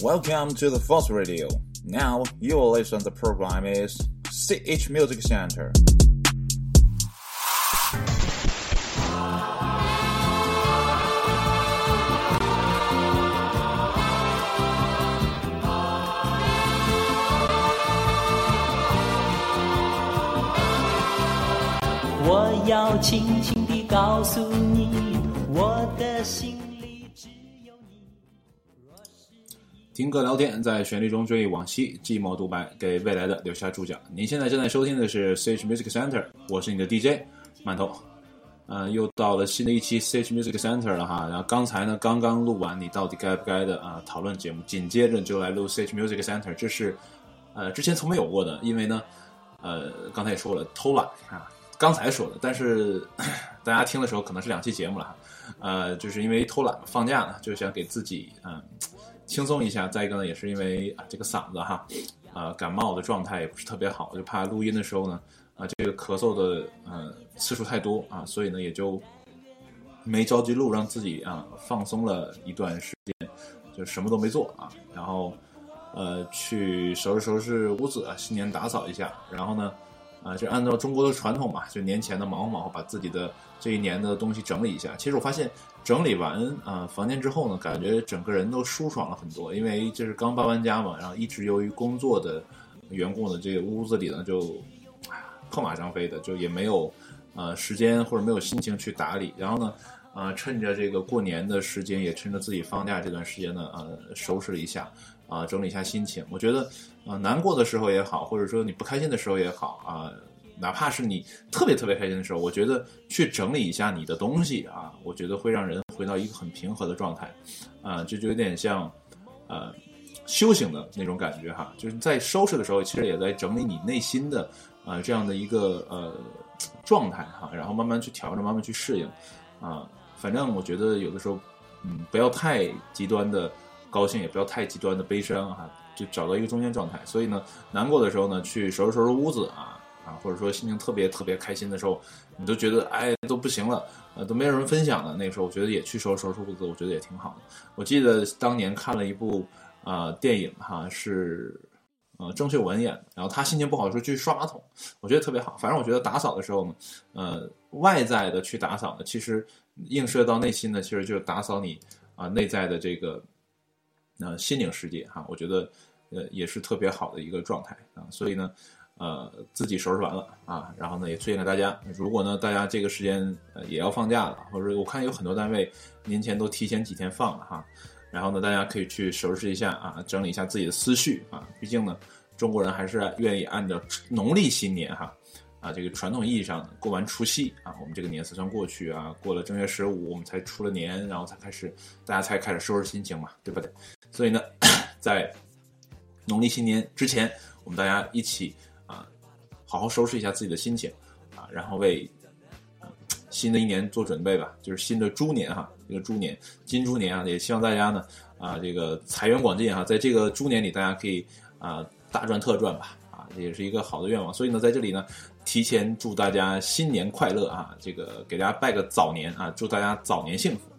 Welcome to the Force Radio. Now you will listen. The program is CH Music Center. 我要轻轻地告诉你，我的心 听歌聊天，在旋律中追忆往昔，寂寞独白，给未来的留下注脚。您现在正在收听的是 CH Music Center，我是你的 DJ 馒头。呃，又到了新的一期 CH Music Center 了哈。然后刚才呢，刚刚录完你到底该不该的啊讨论节目，紧接着就来录 CH Music Center，这是呃之前从没有过的，因为呢，呃刚才也说了偷懒啊，刚才说的，但是 大家听的时候可能是两期节目了哈。呃，就是因为偷懒嘛放假呢，就想给自己嗯。轻松一下，再一个呢，也是因为啊这个嗓子哈，啊感冒的状态也不是特别好，就怕录音的时候呢，啊这个咳嗽的呃次数太多啊，所以呢也就没着急录，让自己啊放松了一段时间，就什么都没做啊，然后呃去收拾收拾屋子，新年打扫一下，然后呢啊就按照中国的传统嘛，就年前的忙活忙活，把自己的这一年的东西整理一下。其实我发现。整理完啊房间之后呢，感觉整个人都舒爽了很多，因为就是刚搬完家嘛，然后一直由于工作的缘故呢，这个屋子里呢就破马张飞的，就也没有呃时间或者没有心情去打理。然后呢，啊趁着这个过年的时间，也趁着自己放假这段时间呢，呃收拾了一下啊，整理一下心情。我觉得啊难过的时候也好，或者说你不开心的时候也好啊。哪怕是你特别特别开心的时候，我觉得去整理一下你的东西啊，我觉得会让人回到一个很平和的状态，啊，这就有点像，呃，修行的那种感觉哈。就是在收拾的时候，其实也在整理你内心的啊这样的一个呃状态哈，然后慢慢去调整，慢慢去适应啊。反正我觉得有的时候，嗯，不要太极端的高兴，也不要太极端的悲伤哈，就找到一个中间状态。所以呢，难过的时候呢，去收拾收拾屋子啊。啊，或者说心情特别特别开心的时候，你都觉得哎都不行了，呃都没有人分享了。那个时候我觉得也去收拾收拾屋子，我觉得也挺好的。我记得当年看了一部啊电影哈，是呃郑秀文演的，然后他心情不好的时候去刷马桶，我觉得特别好。反正我觉得打扫的时候呢，呃外在的去打扫呢，其实映射到内心呢，其实就是打扫你啊内在的这个呃心灵世界哈。我觉得呃也是特别好的一个状态啊，所以呢。呃，自己收拾完了啊，然后呢，也推荐给大家。如果呢，大家这个时间呃也要放假了，或者我看有很多单位年前都提前几天放了哈，然后呢，大家可以去收拾一下啊，整理一下自己的思绪啊。毕竟呢，中国人还是愿意按照农历新年哈啊这个传统意义上过完除夕啊，我们这个年才算过去啊，过了正月十五我们才出了年，然后才开始大家才开始收拾心情嘛，对不对？所以呢，在农历新年之前，我们大家一起。好好收拾一下自己的心情，啊，然后为新的一年做准备吧。就是新的猪年哈，这个猪年金猪年啊，也希望大家呢啊，这个财源广进哈，在这个猪年里，大家可以啊大赚特赚吧，啊，这也是一个好的愿望。所以呢，在这里呢，提前祝大家新年快乐啊，这个给大家拜个早年啊，祝大家早年幸福。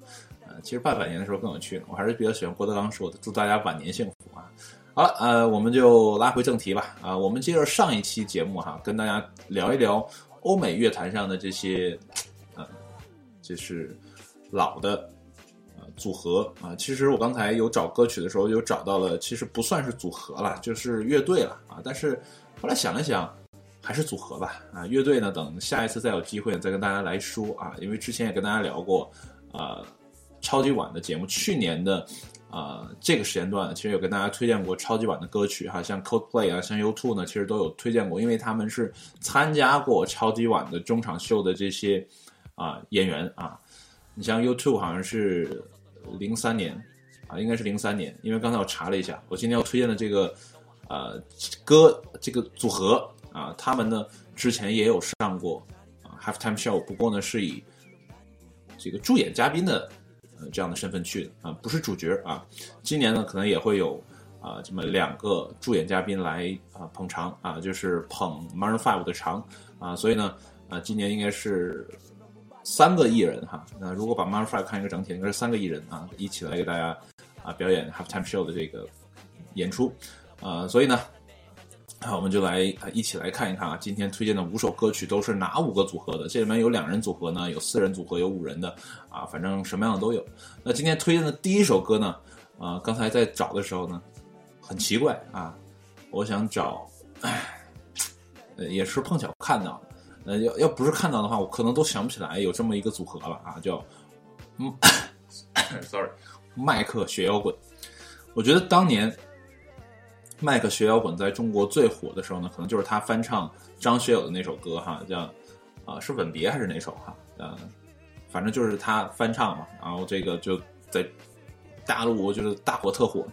呃，其实拜晚年的时候更有趣，我还是比较喜欢郭德纲说的，祝大家晚年幸福啊。好了，呃，我们就拉回正题吧。啊，我们接着上一期节目哈，跟大家聊一聊欧美乐坛上的这些，呃，就是老的呃组合啊。其实我刚才有找歌曲的时候，有找到了，其实不算是组合了，就是乐队了啊。但是后来想了想，还是组合吧。啊，乐队呢，等下一次再有机会再跟大家来说啊。因为之前也跟大家聊过，啊，超级晚的节目，去年的。啊，这个时间段其实有跟大家推荐过超级碗的歌曲哈，像 Coldplay 啊，像 U2 呢，其实都有推荐过，因为他们是参加过超级碗的中场秀的这些啊演员啊。你像 U2 好像是零三年啊，应该是零三年，因为刚才我查了一下，我今天要推荐的这个呃歌这个组合啊，他们呢之前也有上过啊 Halftime Show，不过呢是以这个助演嘉宾的。呃，这样的身份去的啊，不是主角啊。今年呢，可能也会有啊这么两个助演嘉宾来啊捧场啊，就是捧 Maroon Five 的场啊。所以呢，啊，今年应该是三个艺人哈。那如果把 Maroon Five 看一个整体，应该是三个艺人啊，一起来给大家啊表演 Half Time Show 的这个演出，啊，所以呢，那，我们就来一起来看一看啊，今天推荐的五首歌曲都是哪五个组合的？这里面有两人组合呢，有四人组合，有五人的，啊，反正什么样的都有。那今天推荐的第一首歌呢，啊，刚才在找的时候呢，很奇怪啊，我想找，唉，呃，也是碰巧看到的，呃，要要不是看到的话，我可能都想不起来有这么一个组合了啊，叫，嗯，sorry，麦克学摇滚。我觉得当年麦克学摇滚在中国最火的时候呢，可能就是他翻唱张学友的那首歌哈，叫啊是吻别还是哪首哈？呃，反正就是他翻唱嘛，然后这个就在大陆就是大火特火，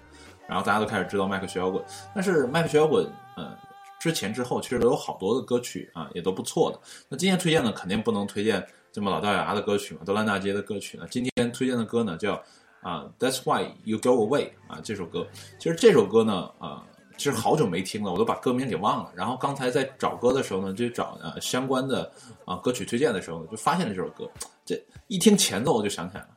然后大家都开始知道麦克学摇滚。但是麦克学摇滚，呃，之前之后其实都有好多的歌曲啊，也都不错的。那今天推荐呢，肯定不能推荐这么老掉牙的歌曲嘛，德兰大街的歌曲呢。今天推荐的歌呢叫。啊，That's why you go away 啊，这首歌，其实这首歌呢，啊，其实好久没听了，我都把歌名给忘了。然后刚才在找歌的时候呢，就找呃相关的啊歌曲推荐的时候呢，就发现了这首歌。这一听前奏，我就想起来了，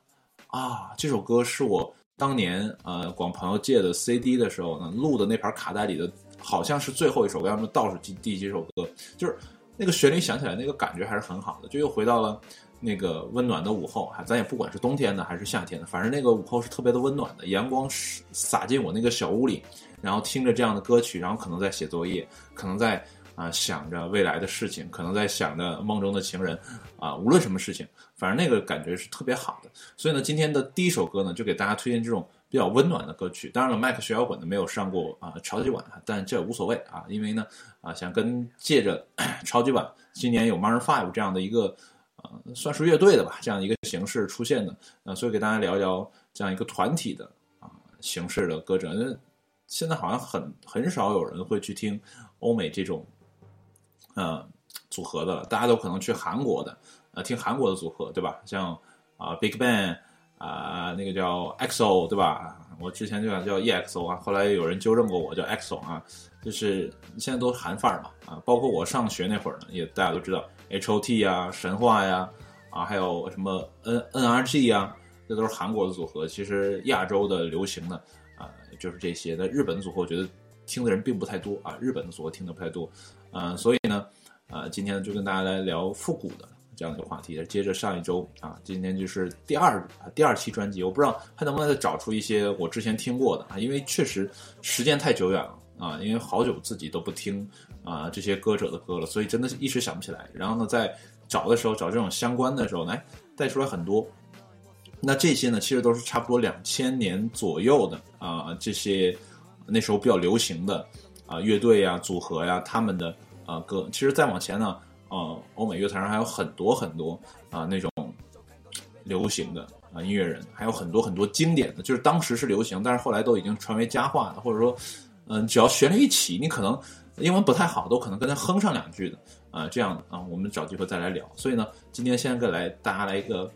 啊，这首歌是我当年呃管朋友借的 CD 的时候呢录的那盘卡带里的，好像是最后一首歌，要么倒数第第几首歌，就是那个旋律想起来，那个感觉还是很好的，就又回到了。那个温暖的午后哈，咱也不管是冬天的还是夏天的，反正那个午后是特别的温暖的，阳光洒进我那个小屋里，然后听着这样的歌曲，然后可能在写作业，可能在啊想着未来的事情，可能在想着梦中的情人，啊，无论什么事情，反正那个感觉是特别好的。所以呢，今天的第一首歌呢，就给大家推荐这种比较温暖的歌曲。当然了，麦克学摇滚的没有上过啊超级碗，但这也无所谓啊，因为呢啊想跟借着 超级碗今年有 Maroon Five 这样的一个呃。算是乐队的吧，这样一个形式出现的，呃，所以给大家聊一聊这样一个团体的啊形式的歌者。现在好像很很少有人会去听欧美这种呃组合的了，大家都可能去韩国的，呃，听韩国的组合，对吧？像啊 Big Bang 啊，那个叫 EXO，对吧？我之前就想叫 EXO 啊，后来有人纠正过我叫 EXO 啊，就是现在都是韩范儿嘛啊，包括我上学那会儿呢，也大家都知道。H O T 呀，神话呀，啊，还有什么 N N R G 呀，这都是韩国的组合。其实亚洲的流行的，就是这些。那日本的组合，我觉得听的人并不太多啊。日本的组合听的不太多，嗯，所以呢，啊，今天就跟大家来聊复古的这样的一个话题。接着上一周啊，今天就是第二啊第二期专辑，我不知道还能不能再找出一些我之前听过的啊，因为确实时间太久远了啊，因为好久自己都不听。啊，这些歌者的歌了，所以真的是一时想不起来。然后呢，在找的时候，找这种相关的时候，来带出来很多。那这些呢，其实都是差不多两千年左右的啊，这些那时候比较流行的啊乐队呀、组合呀，他们的啊歌。其实再往前呢，啊，欧美乐坛上还有很多很多啊那种流行的啊音乐人，还有很多很多经典的，就是当时是流行，但是后来都已经传为佳话的，或者说，嗯，只要旋律一起，你可能。英文不太好，都可能跟他哼上两句的啊，这样啊，我们找机会再来聊。所以呢，今天先给来大家来一个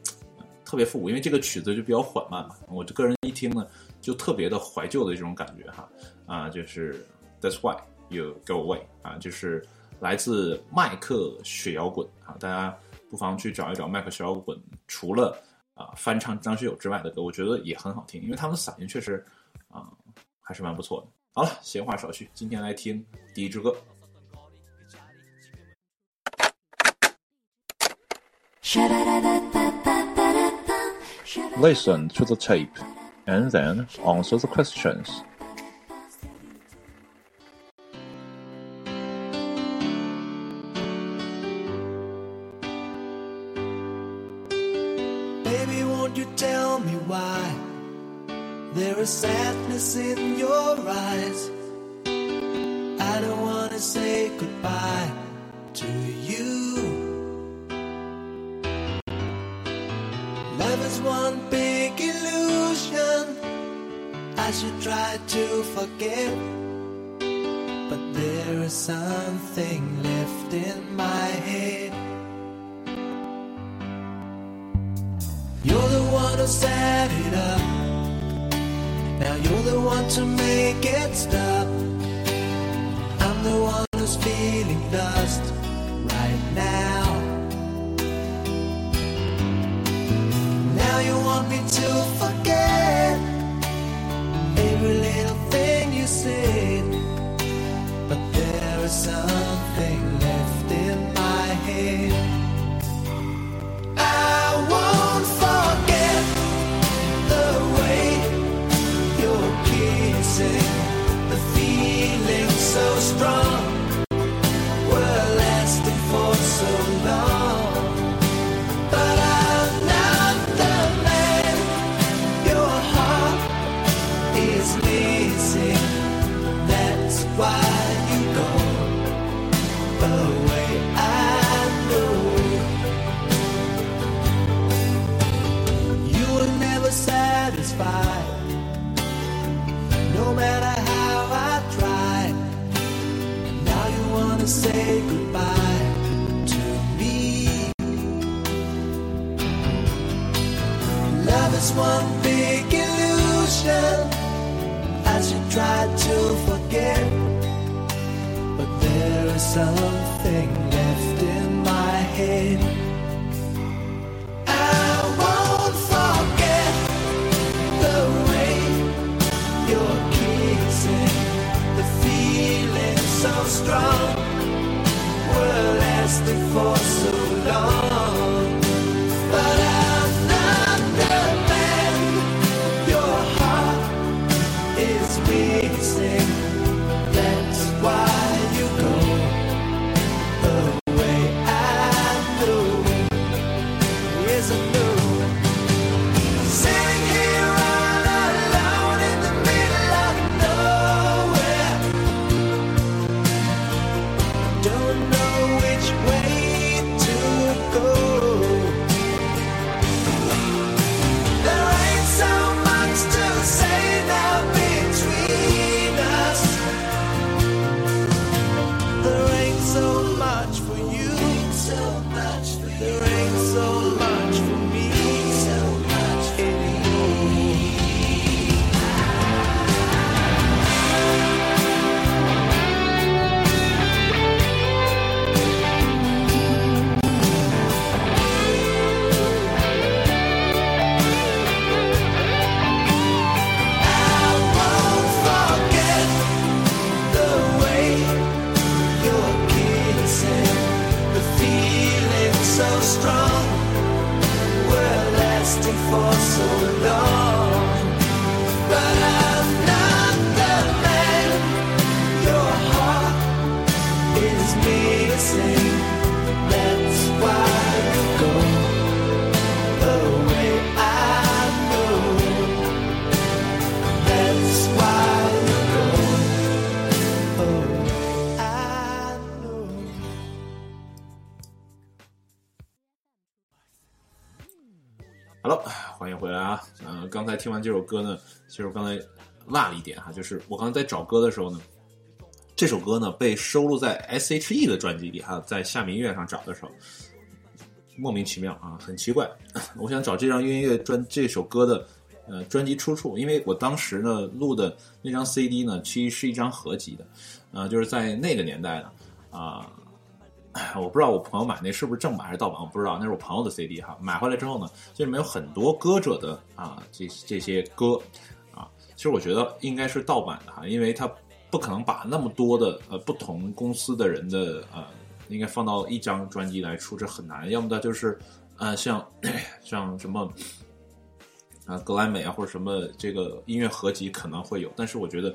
特别复古，因为这个曲子就比较缓慢嘛，我这个人一听呢，就特别的怀旧的这种感觉哈啊，就是 That's why you go away 啊，就是来自麦克雪摇滚啊，大家不妨去找一找麦克雪摇滚，除了啊翻唱张学友之外的歌，我觉得也很好听，因为他们的嗓音确实啊还是蛮不错的。好了，闲话少叙，今天来听第一支歌。Listen to the tape and then answer the questions. to me. We're for so long. 听完这首歌呢，其实我刚才落了一点哈，就是我刚才在找歌的时候呢，这首歌呢被收录在 S.H.E 的专辑里哈，在夏民乐上找的时候，莫名其妙啊，很奇怪。我想找这张音乐专这首歌的呃专辑出处，因为我当时呢录的那张 CD 呢，其实是一张合集的，呃，就是在那个年代呢啊。我不知道我朋友买那是不是正版还是盗版，我不知道，那是我朋友的 CD 哈。买回来之后呢，这里面有很多歌者的啊，这这些歌啊，其实我觉得应该是盗版的哈，因为它不可能把那么多的呃不同公司的人的呃，应该放到一张专辑来出，这很难。要么的就是呃像 像什么啊格莱美啊或者什么这个音乐合集可能会有，但是我觉得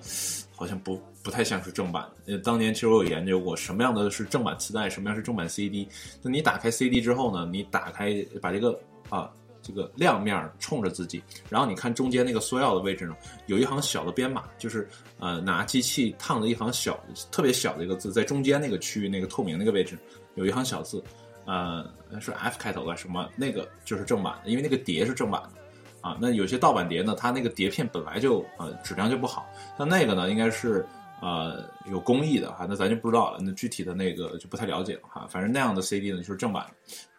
好像不不太像是正版。呃，当年其实我有研究过什么样的是正版磁带，什么样是正版 CD。那你打开 CD 之后呢，你打开把这个啊这个亮面儿冲着自己，然后你看中间那个缩药的位置呢，有一行小的编码，就是呃拿机器烫的一行小特别小的一个字，在中间那个区域那个透明那个位置有一行小字，呃是 F 开头的什么那个就是正版，因为那个碟是正版的。啊，那有些盗版碟呢，它那个碟片本来就呃质量就不好，像那个呢应该是呃有工艺的哈，那咱就不知道了，那具体的那个就不太了解了哈。反正那样的 CD 呢就是正版，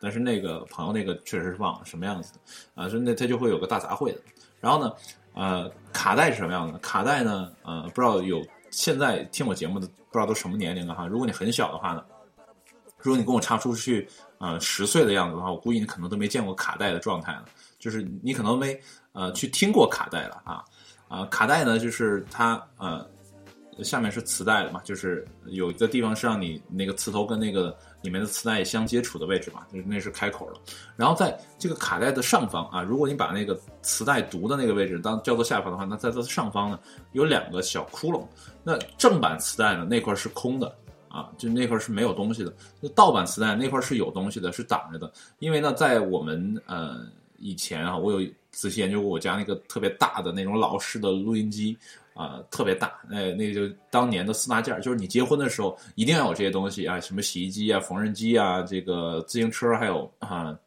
但是那个朋友那个确实是忘了什么样子的啊，所以那它就会有个大杂烩的。然后呢，呃，卡带是什么样的？卡带呢，呃，不知道有现在听我节目的不知道都什么年龄了哈。如果你很小的话呢，如果你跟我差出去呃十岁的样子的话，我估计你可能都没见过卡带的状态了。就是你可能没呃去听过卡带了啊啊，卡带呢就是它呃下面是磁带的嘛，就是有一个地方是让你那个磁头跟那个里面的磁带相接触的位置嘛，就是那是开口了。然后在这个卡带的上方啊，如果你把那个磁带读的那个位置当叫做下方的话，那在它的上方呢有两个小窟窿。那正版磁带呢那块是空的啊，就那块是没有东西的。那盗版磁带那块是有东西的，是挡着的。因为呢，在我们呃以前啊，我有仔细研究过我家那个特别大的那种老式的录音机。啊、特别大，那那就当年的四大件儿，就是你结婚的时候一定要有这些东西啊，什么洗衣机啊、缝纫机啊、这个自行车，还有啊，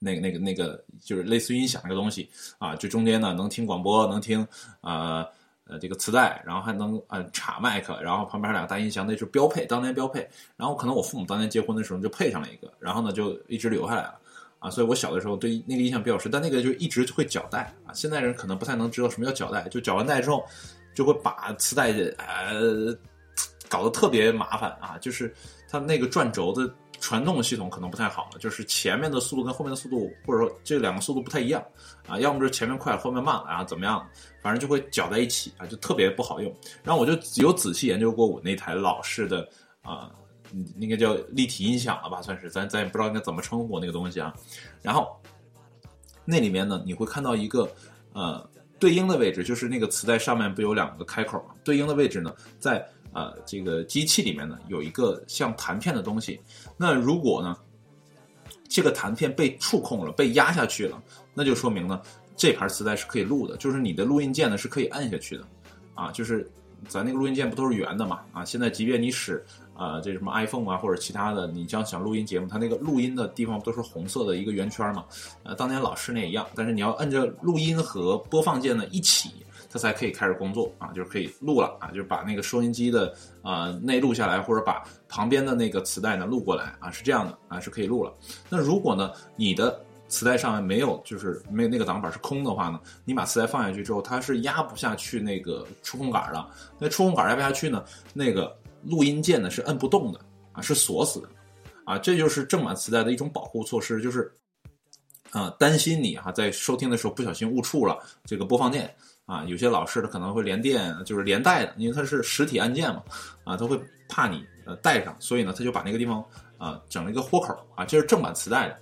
那个那个那个就是类似音响这个东西啊，这中间呢能听广播，能听啊呃这个磁带，然后还能啊插麦克，然后旁边还有两个大音箱，那是标配，当年标配。然后可能我父母当年结婚的时候就配上了一个，然后呢就一直留下来了。啊，所以我小的时候对那个印象比较深，但那个就一直会绞带啊。现在人可能不太能知道什么叫绞带，就绞完带之后，就会把磁带呃搞得特别麻烦啊。就是它那个转轴的传动系统可能不太好了，就是前面的速度跟后面的速度，或者说这两个速度不太一样啊，要么就是前面快后面慢啊，怎么样？反正就会绞在一起啊，就特别不好用。然后我就有仔细研究过我那台老式的啊。应该叫立体音响了吧，算是咱咱也不知道应该怎么称呼那个东西啊。然后那里面呢，你会看到一个呃对应的位置，就是那个磁带上面不有两个开口吗？对应的位置呢，在呃这个机器里面呢有一个像弹片的东西。那如果呢这个弹片被触控了，被压下去了，那就说明呢这盘磁带是可以录的，就是你的录音键呢是可以按下去的啊，就是咱那个录音键不都是圆的嘛啊？现在即便你使啊，这什么 iPhone 啊，或者其他的，你将想录音节目，它那个录音的地方都是红色的一个圆圈嘛。呃，当年老式那一样，但是你要摁着录音和播放键呢一起，它才可以开始工作啊，就是可以录了啊，就是把那个收音机的啊内录下来，或者把旁边的那个磁带呢录过来啊，是这样的啊，是可以录了。那如果呢，你的磁带上面没有，就是没有那个挡板是空的话呢，你把磁带放下去之后，它是压不下去那个触控杆的。那触控杆压不下去呢，那个。录音键呢是摁不动的啊，是锁死的啊，这就是正版磁带的一种保护措施，就是啊担心你哈在收听的时候不小心误触了这个播放键啊，有些老式的可能会连电，就是连带的，因为它是实体按键嘛啊，它会怕你呃带上，所以呢他就把那个地方啊整了一个豁口啊，这是正版磁带的，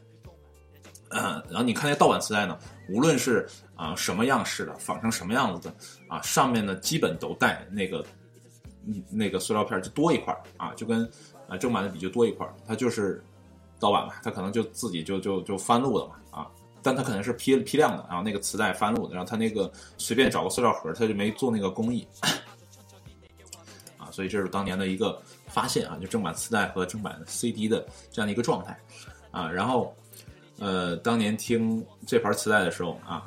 嗯，然后你看那盗版磁带呢，无论是啊什么样式的，仿成什么样子的啊，上面呢基本都带那个。那个塑料片就多一块啊，就跟啊正版的比就多一块它就是盗版嘛，它可能就自己就就就翻录的嘛啊，但它可能是批批量的，然后那个磁带翻录的，然后它那个随便找个塑料盒，它就没做那个工艺。啊，所以这是当年的一个发现啊，就正版磁带和正版 CD 的这样的一个状态。啊，然后呃，当年听这盘磁带的时候啊，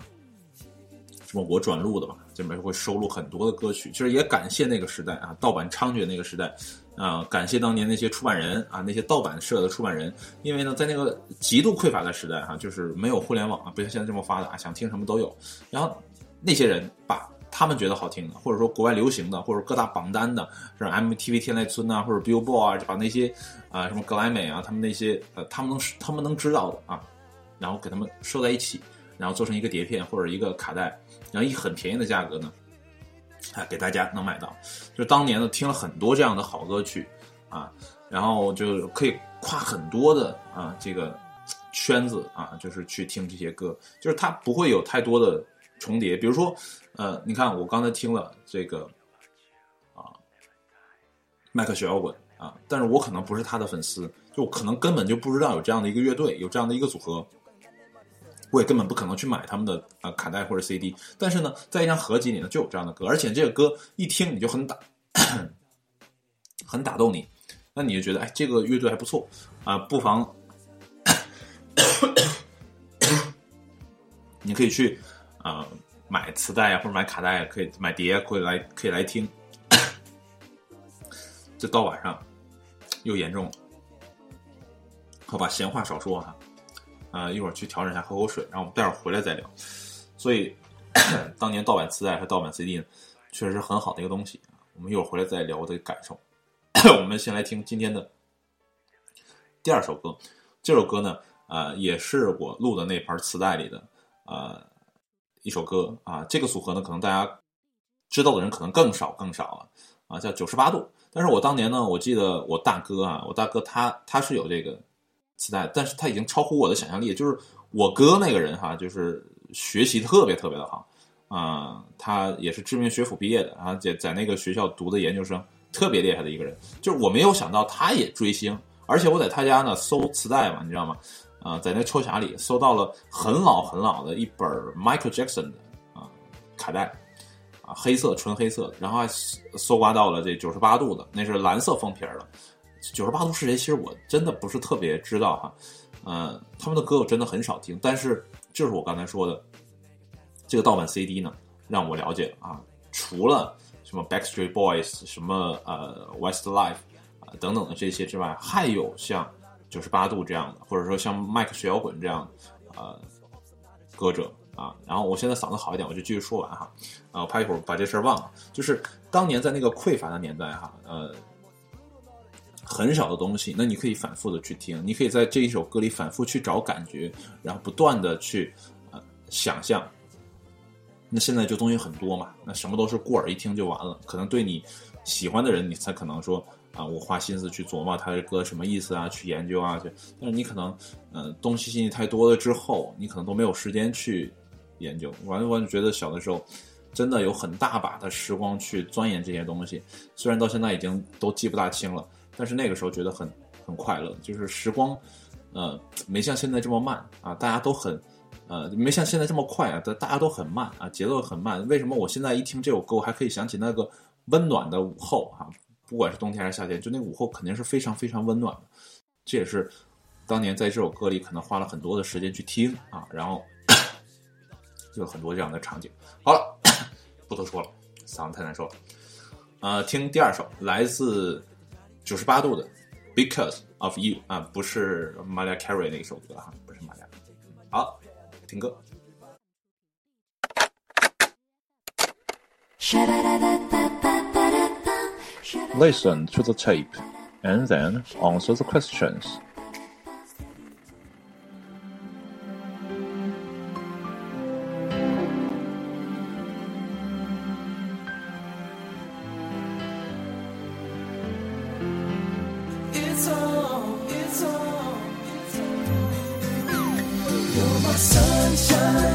什么我转录的嘛。里面会收录很多的歌曲，其实也感谢那个时代啊，盗版猖獗那个时代啊，感谢当年那些出版人啊，那些盗版社的出版人，因为呢，在那个极度匮乏的时代哈，就是没有互联网啊，不像现在这么发达，想听什么都有。然后那些人把他们觉得好听的，或者说国外流行的，或者各大榜单的，是 MTV 天籁村啊，或者 Billboard 啊，就把那些啊什么格莱美啊，他们那些呃，他们能他们能知道的啊，然后给他们收在一起，然后做成一个碟片或者一个卡带。然后以很便宜的价格呢，哎，给大家能买到。就当年呢，听了很多这样的好歌曲啊，然后就可以跨很多的啊这个圈子啊，就是去听这些歌，就是它不会有太多的重叠。比如说，呃，你看我刚才听了这个啊，迈克小摇滚啊，但是我可能不是他的粉丝，就可能根本就不知道有这样的一个乐队，有这样的一个组合。我也根本不可能去买他们的啊卡带或者 CD，但是呢，在一张合集里呢就有这样的歌，而且这个歌一听你就很打，很打动你，那你就觉得哎，这个乐队还不错啊，不妨你可以去啊买磁带啊或者买卡带，可以买碟，可以来可以来听。这到晚上又严重了，好吧，闲话少说哈。啊，呃一会儿去调整一下，喝口水，然后我们待会儿回来再聊。所以，当年盗版磁带和盗版 CD 呢，确实是很好的一个东西。我们一会儿回来再聊我的感受。我们先来听今天的第二首歌，这首歌呢，呃，也是我录的那盘磁带里的呃一首歌啊。这个组合呢，可能大家知道的人可能更少更少了啊，叫九十八度。但是我当年呢，我记得我大哥啊，我大哥他他是有这个磁带，但是他已经超乎我的想象力。就是我哥那个人哈，就是学习特别特别的好啊、他也是知名学府毕业的，然后在在那个学校读的研究生，特别厉害的一个人。就是我没有想到他也追星，而且我在他家呢搜磁带嘛，你知道吗？啊、在那抽匣里搜到了很老很老的一本 Michael Jackson 的啊、卡带。啊，黑色纯黑色，然后还搜刮到了这九十八度的，那是蓝色封皮儿的。九十八度是谁？其实我真的不是特别知道哈。呃，他们的歌我真的很少听，但是就是我刚才说的，这个盗版 CD 呢，让我了解啊，除了什么 Backstreet Boys、什么呃 Westlife 啊、等等的这些之外，还有像九十八度这样的，或者说像麦克学摇滚这样呃歌者啊。然后我现在嗓子好一点，我就继续说完哈。啊，我怕一会儿把这事儿忘了。就是当年在那个匮乏的年代哈，呃，很少的东西，那你可以反复的去听，你可以在这一首歌里反复去找感觉，然后不断的去呃想象。那现在就东西很多嘛，那什么都是过耳一听就完了。可能对你喜欢的人，你才可能说啊，我花心思去琢磨他的歌什么意思啊，去研究啊，去。但是你可能呃东西信息太多了之后，你可能都没有时间去研究。完完觉得小的时候。真的有很大把的时光去钻研这些东西，虽然到现在已经都记不大清了，但是那个时候觉得很很快乐，就是时光，呃，没像现在这么慢啊，大家都很，呃，没像现在这么快啊，大大家都很慢啊，节奏很慢。为什么我现在一听这首歌，我还可以想起那个温暖的午后啊？不管是冬天还是夏天，就那个午后肯定是非常非常温暖的。这也是当年在这首歌里可能花了很多的时间去听啊，然后 有很多这样的场景。好了。不多说了，嗓子太难受了。呃，听第二首，来自九十八度的《Because of You》啊，不是 Mariah Carey 那首歌哈，不是玛丽亚。好，听歌。 Listen to the tape and then answer the questions. Nation.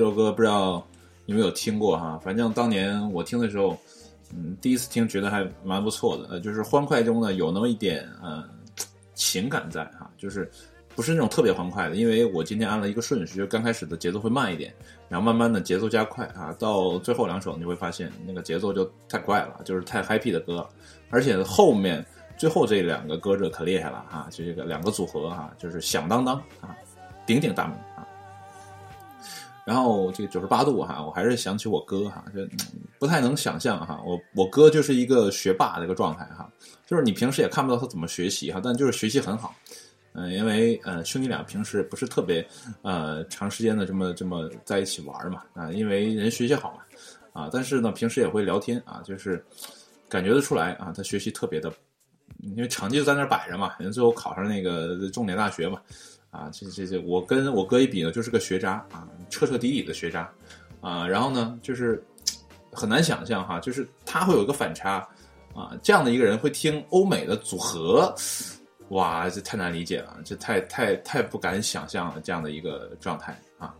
这首歌不知道你们有听过哈？反正当年我听的时候，嗯，第一次听觉得还蛮不错的，呃，就是欢快中呢有那么一点呃情感在哈，就是不是那种特别欢快的，因为我今天按了一个顺序，就刚开始的节奏会慢一点，然后慢慢的节奏加快啊，到最后两首你会发现那个节奏就太快了，就是太 happy 的歌，而且后面最后这两个歌者可厉害了哈，就这个两个组合哈，就是响当当啊。鼎鼎大名。然后这个九十八度哈，我还是想起我哥哈，就、不太能想象哈，我我哥就是一个学霸的一个状态哈，就是你平时也看不到他怎么学习哈，但就是学习很好。嗯、因为呃兄弟俩平时不是特别呃长时间的这么这么在一起玩嘛啊，因为人学习好嘛啊，但是呢平时也会聊天啊，就是感觉得出来啊，他学习特别的，因为成绩就在那儿摆着嘛，人最后考上那个重点大学嘛，啊，这这这，我跟我哥一比呢，就是个学渣啊，彻彻底底的学渣啊。然后呢，就是很难想象哈，就是他会有一个反差啊，这样的一个人会听欧美的组合，哇，这太难理解了，这太太太不敢想象了这样的一个状态啊。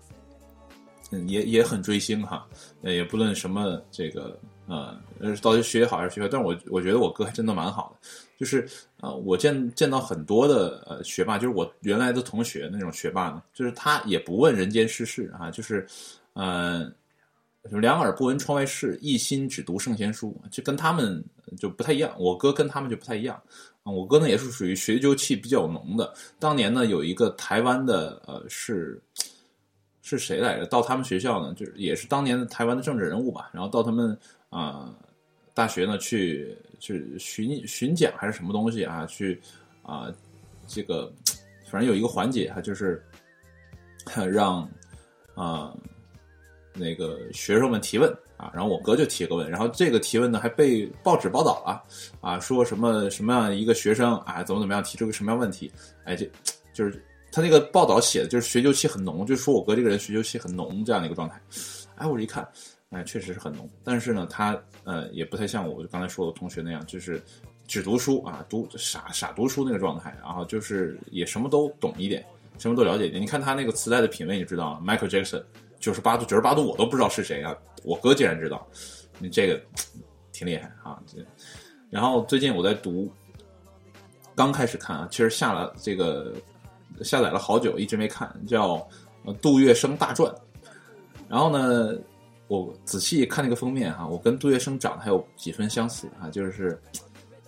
嗯，也也很追星哈，也不论什么这个呃，到底学好还是学坏，但我我觉得我哥还真的蛮好的，就是呃，我见见到很多的呃学霸，就是我原来的同学那种学霸呢，就是他也不问人间世事啊，就是呃，两耳不闻窗外事，一心只读圣贤书，就跟他们就不太一样。我哥跟他们就不太一样，我哥呢也是属于学究气比较浓的。当年呢有一个台湾的呃是是谁来着？到他们学校呢，就是也是当年的台湾的政治人物吧，然后到他们啊、大学呢去去巡巡讲还是什么东西啊？去啊、这个反正有一个环节哈、就是让啊、那个学生们提问啊，然后我哥就提个问，然后这个提问呢还被报纸报道了啊，说什么什么样一个学生啊怎么怎么样提出个什么样问题，哎这就是他那个报道写的就是学究气很浓，就说我哥这个人学究气很浓这样的一个状态，哎我一看。哎，确实是很浓，但是呢，他呃也不太像我刚才说的同学那样，就是只读书啊，读傻傻读书那个状态，然后就是也什么都懂一点，什么都了解一点。你看他那个磁带的品味，你知道了，Michael Jackson 九十八度，九十八度我都不知道是谁啊，我哥竟然知道，你这个挺厉害啊。这然后最近我在读，刚开始看啊，其实下了这个下载了好久，一直没看，叫《杜月笙大传》。然后呢，我仔细看那个封面哈、我跟杜月笙长得还有几分相似啊，就是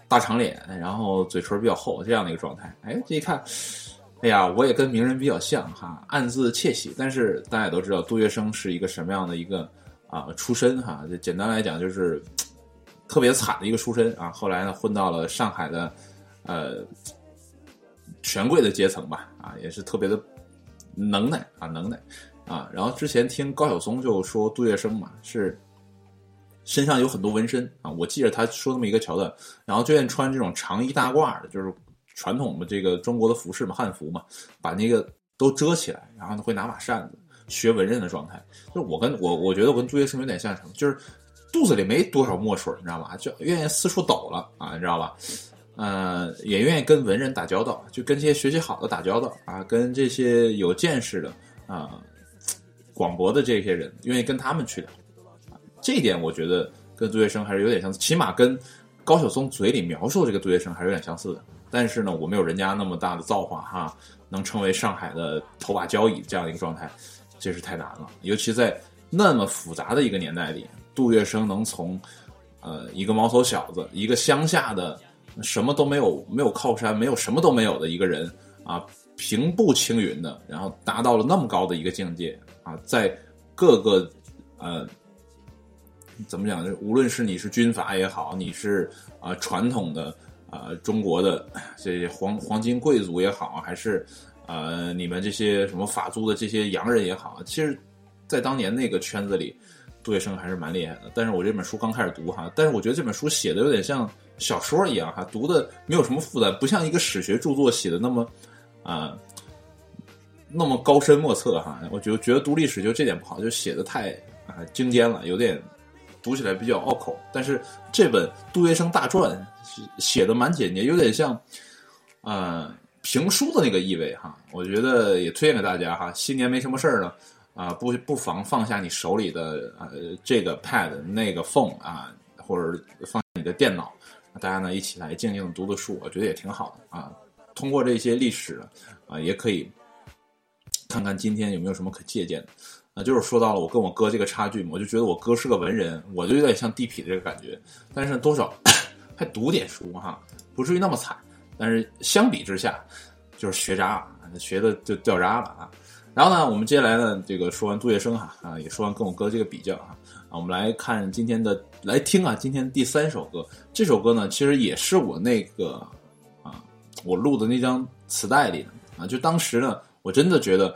大长脸，然后嘴唇比较厚这样的一个状态。哎，这一看，哎呀，我也跟名人比较像哈，暗自窃喜。但是大家也都知道，杜月笙是一个什么样的一个啊出身哈？就简单来讲，就是特别惨的一个出身啊。后来呢，混到了上海的呃权贵的阶层吧，啊，也是特别的能耐啊，能耐。啊，然后之前听高晓松就说杜月笙嘛是身上有很多纹身啊。我记着他说那么一个桥段，然后就愿意穿这种长衣大褂的，就是传统的这个中国的服饰嘛，汉服嘛，把那个都遮起来，然后呢会拿把扇子学文人的状态。就是我跟我我觉得我跟杜月笙有点像什么，就是肚子里没多少墨水，你知道吧？就愿意四处抖了啊，你知道吧？呃，也愿意跟文人打交道，就跟这些学习好的打交道啊，跟这些有见识的啊、广博的这些人，愿意跟他们去聊。这一点我觉得跟杜月笙还是有点相似，起码跟高晓松嘴里描述这个杜月笙还是有点相似的。但是呢，我没有人家那么大的造化哈，能成为上海的头把交椅这样的一个状态，这是太难了。尤其在那么复杂的一个年代里，杜月笙能从呃一个毛头小子，一个乡下的什么都没有、没有靠山、没有什么都没有的一个人啊，平步青云的，然后达到了那么高的一个境界啊，在各个呃怎么讲呢？无论是你是军阀也好，你是啊、传统的啊、中国的这些黄黄金贵族也好，还是呃你们这些什么法租的这些洋人也好，其实，在当年那个圈子里，杜月笙还是蛮厉害的。但是我这本书刚开始读哈，但是我觉得这本书写的有点像小说一样哈，读的没有什么负担，不像一个史学著作写的那么啊、那么高深莫测哈。我觉得觉得读历史就这点不好，就写的太啊、精尖了，有点读起来比较拗口。但是这本《杜月笙大传》写的蛮简洁，有点像呃评书的那个意味哈。我觉得也推荐给大家哈。新年没什么事儿呢。啊，不不妨放下你手里的呃这个 pad 那个 phone 啊，或者放你的电脑，大家呢一起来静静读读书，我觉得也挺好的啊。通过这些历史啊，也可以看看今天有没有什么可借鉴的。啊，就是说到了我跟我哥这个差距嘛，我就觉得我哥是个文人，我就有点像地痞的这个感觉，但是多少还读点书哈，不至于那么惨。但是相比之下，就是学渣，学的就掉渣了啊。然后呢，我们接下来呢，这个说完杜月笙哈啊，也说完跟我哥这个比较哈啊，我们来看今天的来听啊，今天第三首歌，这首歌呢，其实也是我那个，我录的那张磁带里啊，就当时呢，我真的觉得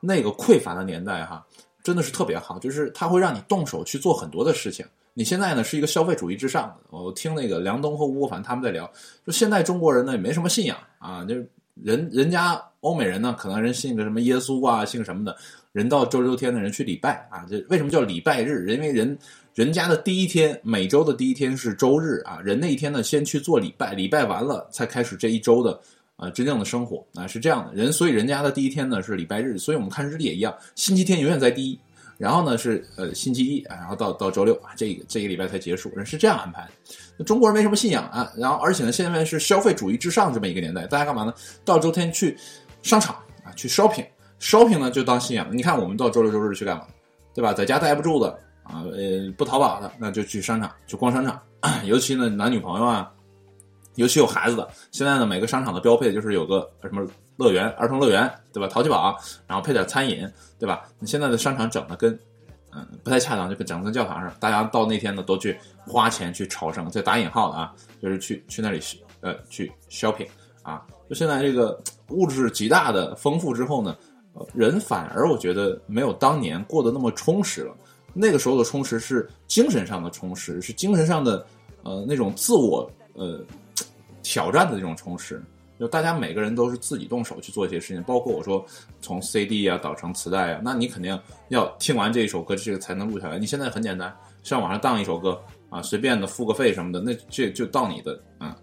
那个匮乏的年代哈，真的是特别好，就是它会让你动手去做很多的事情。你现在呢是一个消费主义至上的，我听那个梁冬和吴凡他们在聊，就现在中国人呢也没什么信仰啊，就人人家欧美人呢，可能人信个什么耶稣啊，信什么的，人到周六周天的人去礼拜啊，这为什么叫礼拜日？因为人人家的第一天，每周的第一天是周日啊，人那一天呢先去做礼拜，礼拜完了才开始这一周的啊、真正的生活啊，是这样的人，所以人家的第一天呢是礼拜日，所以我们看日历也一样，星期天永远在第一。然后呢是呃星期一，啊然后到到周六啊，这个这个礼拜才结束，人是这样安排。那中国人没什么信仰啊，然后而且呢，现在是消费主义至上这么一个年代，大家干嘛呢？到周天去商场啊，去 shopping，shopping 呢就当信仰。你看我们到周六周日去干嘛？对吧？在家待不住的啊，呃，不淘宝的，那就去商场，去逛商场。尤其呢，男女朋友啊，尤其有孩子的，现在呢，每个商场的标配就是有个什么乐园、儿童乐园，对吧？淘气堡，然后配点餐饮，对吧？你现在的商场整的跟，嗯，不太恰当，就跟整得跟教堂似的。大家到那天呢，都去花钱去朝圣，这打引号的啊，就是去去那里呃去 shopping 啊。就现在这个物质极大的丰富之后呢，人反而我觉得没有当年过得那么充实了。那个时候的充实是精神上的充实，是精神上的呃那种自我呃挑战的那种充实。就大家每个人都是自己动手去做一些事情，包括我说从 CD 啊导成磁带啊，那你肯定要听完这一首歌，这个才能录下来。你现在很简单，上网上当一首歌啊，随便的付个费什么的，那这就到你的啊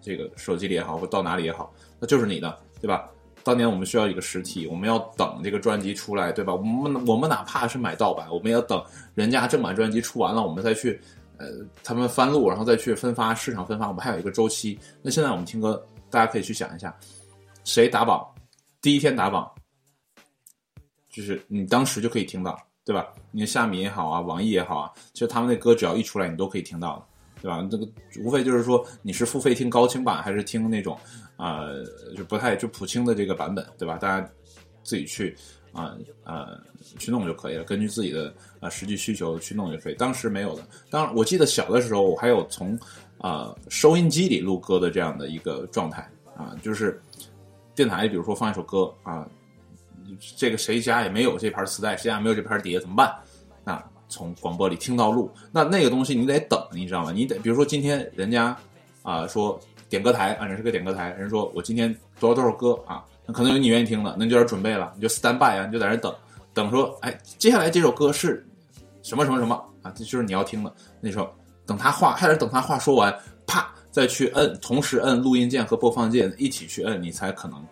这个手机里也好，或到哪里也好，那就是你的，对吧？当年我们需要一个实体，我们要等这个专辑出来，对吧？我们我们哪怕是买盗版，我们也要等人家正版专辑出完了，我们再去呃他们翻录，然后再去分发市场分发，我们还有一个周期。那现在我们听歌，大家可以去想一下，谁打榜，第一天打榜，就是你当时就可以听到，对吧？你的虾米也好啊，网易也好啊，其实他们那歌只要一出来，你都可以听到的。对吧？这个无非就是说你是付费听高清版，还是听那种啊、就不太就普清的这个版本，对吧？大家自己去啊呃去弄就可以了，根据自己的啊、实际需求去弄就可以。当时没有的，当我记得小的时候，我还有从啊、收音机里录歌的这样的一个状态啊、就是电台比如说放一首歌啊，这个谁家也没有这盘磁带，谁家也没有这盘碟，怎么办？啊，从广播里听到录。那那个东西你得等，你知道吗？你得比如说今天人家啊、说点歌台啊，人是个点歌台，人说我今天多少多少歌啊，那可能有你愿意听的，那你就要准备了，你就 stand by 啊，你就在那等等说，哎，接下来这首歌是什么什么什么啊，这就是你要听的。那时候等他话，还得等他话说完，啪再去摁，同时摁录音键和播放键一起去摁，你才可能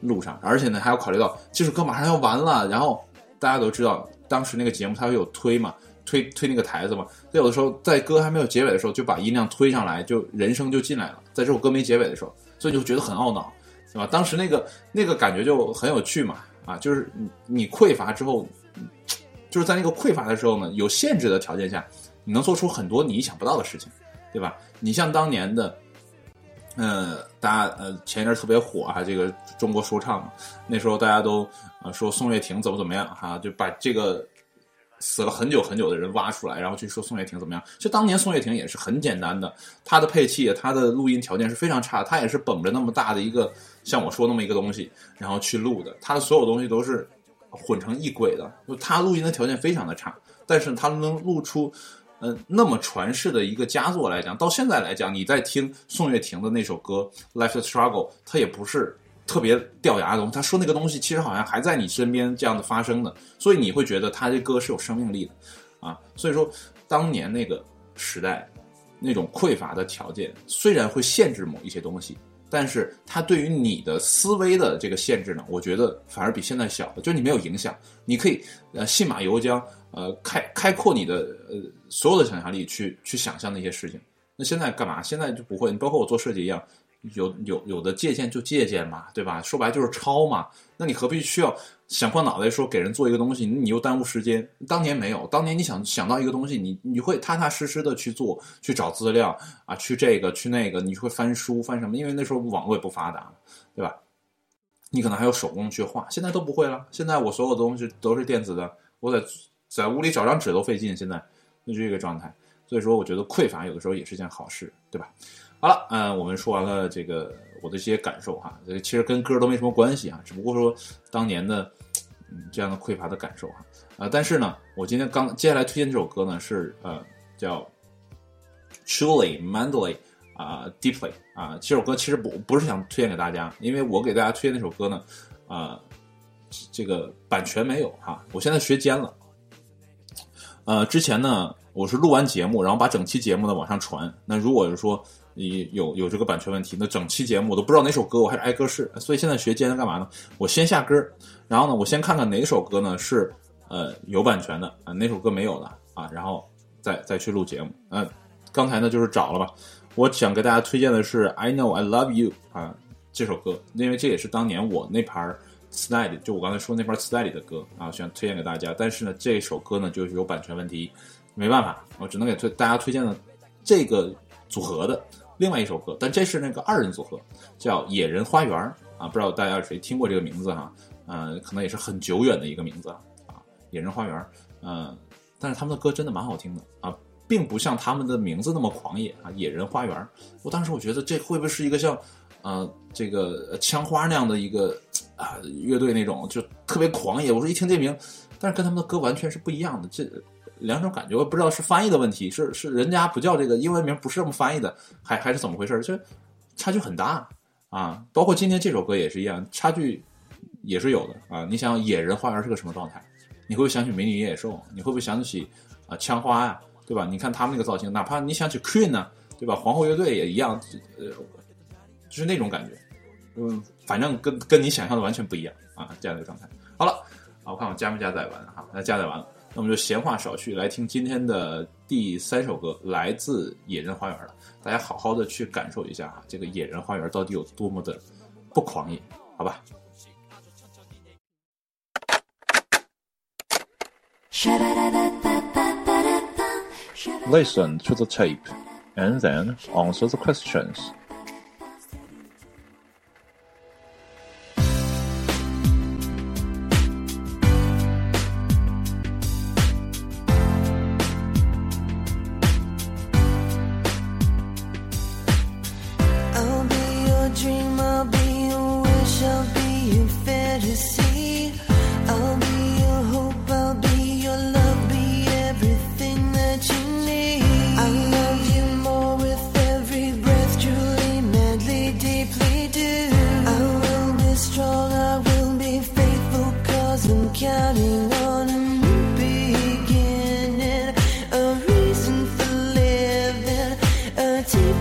录上。而且呢，还要考虑到这首歌马上要完了，然后大家都知道，当时那个节目它会有推嘛，推推那个台子嘛，有的时候在歌还没有结尾的时候就把音量推上来，就人声就进来了，在这首歌没结尾的时候，所以就觉得很懊恼，对吧？当时那个那个感觉就很有趣嘛，啊，就是你你匮乏之后，就是在那个匮乏的时候呢，有限制的条件下，你能做出很多你意想不到的事情，对吧？你像当年的，呃，大家呃前一阵特别火哈、这个中国说唱嘛，那时候大家都呃说宋岳庭怎么怎么样哈、就把这个死了很久很久的人挖出来，然后去说宋岳庭怎么样。就当年宋岳庭也是很简单的，他的配器、他的录音条件是非常差，他也是绷着那么大的一个像我说那么一个东西，然后去录的，他的所有东西都是混成一轨的，就他录音的条件非常的差，但是他能录出。嗯，那么传世的一个佳作来讲，到现在来讲，你在听宋岳庭的那首歌《Life the Struggle》，他也不是特别掉牙的东西。他说那个东西其实好像还在你身边这样的发生的，所以你会觉得他这歌是有生命力的啊。所以说，当年那个时代那种匮乏的条件，虽然会限制某一些东西，但是它对于你的思维的这个限制呢，我觉得反而比现在小的，就是你没有影响，你可以呃信马由缰，呃开开阔你的呃所有的想象力去去想象那些事情。那现在干嘛？现在就不会，你包括我做设计一样，有有有的借鉴就借鉴嘛，对吧？说白就是抄嘛。那你何必需要想破脑袋说给人做一个东西，你又耽误时间？当年没有，当年你想想到一个东西，你你会踏踏实实的去做，去找资料啊，去这个去那个，你会翻书翻什么？因为那时候网络也不发达，对吧？你可能还有手工去画，现在都不会了。现在我所有的东西都是电子的，我在在屋里找张纸都费劲。现在那就这个状态，所以说我觉得匮乏有的时候也是件好事，对吧？好了，嗯、我们说完了这个我的一些感受哈，这其实跟歌都没什么关系啊，只不过说当年的嗯这样的匮乏的感受哈。啊、但是呢，我今天刚接下来推荐这首歌呢是呃叫 Truly Mandly 啊、Deeply 啊、这首歌其实不不是想推荐给大家，因为我给大家推荐那首歌呢啊、这个版权没有哈，我现在学监了。呃，之前呢，我是录完节目，然后把整期节目呢往上传。那如果是说你有有这个版权问题，那整期节目我都不知道哪首歌，我还是挨个试。所以现在学监干嘛呢？我先下歌，然后呢，我先看看哪首歌呢是呃有版权的啊，哪首歌没有的啊，然后再再去录节目。嗯、刚才呢就是找了吧，我想给大家推荐的是《I Know I Love You》啊这首歌，因为这也是当年我那盘磁带里，就我刚才说那盘磁带里的歌啊，想推荐给大家。但是呢，这首歌呢就是有版权问题，没办法，我只能给推大家推荐的这个组合的另外一首歌，但这是那个二人组合，叫《野人花园》啊，不知道大家谁听过这个名字哈？呃，可能也是很久远的一个名字啊，《野人花园》呃，但是他们的歌真的蛮好听的啊，并不像他们的名字那么狂野啊，《野人花园》。我当时我觉得这会不会是一个像呃这个枪花那样的一个啊乐队那种，就特别狂野。我说一听这名，但是跟他们的歌完全是不一样的，这两种感觉，我不知道是翻译的问题，是是人家不叫这个英文名，不是这么翻译的，还还是怎么回事？就差距很大啊！包括今天这首歌也是一样，差距也是有的啊。你想《野人花园》是个什么状态？你会不会想起《美女与野兽》？你会不会想起啊枪花呀、对吧？你看他们那个造型，哪怕你想起 Queen 呢、对吧？皇后乐队也一样，呃，就是那种感觉。嗯，反正跟跟你想象的完全不一样啊，这样的一个状态。好了，啊，我看我加没加载完哈，那加载完了，那我们就闲话少叙，来听今天的第三首歌，来自《野人花园》了。大家好好的去感受一下哈，这个《野人花园》到底有多么的不狂野，好吧？Listen to the tape and then answer the questions.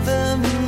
them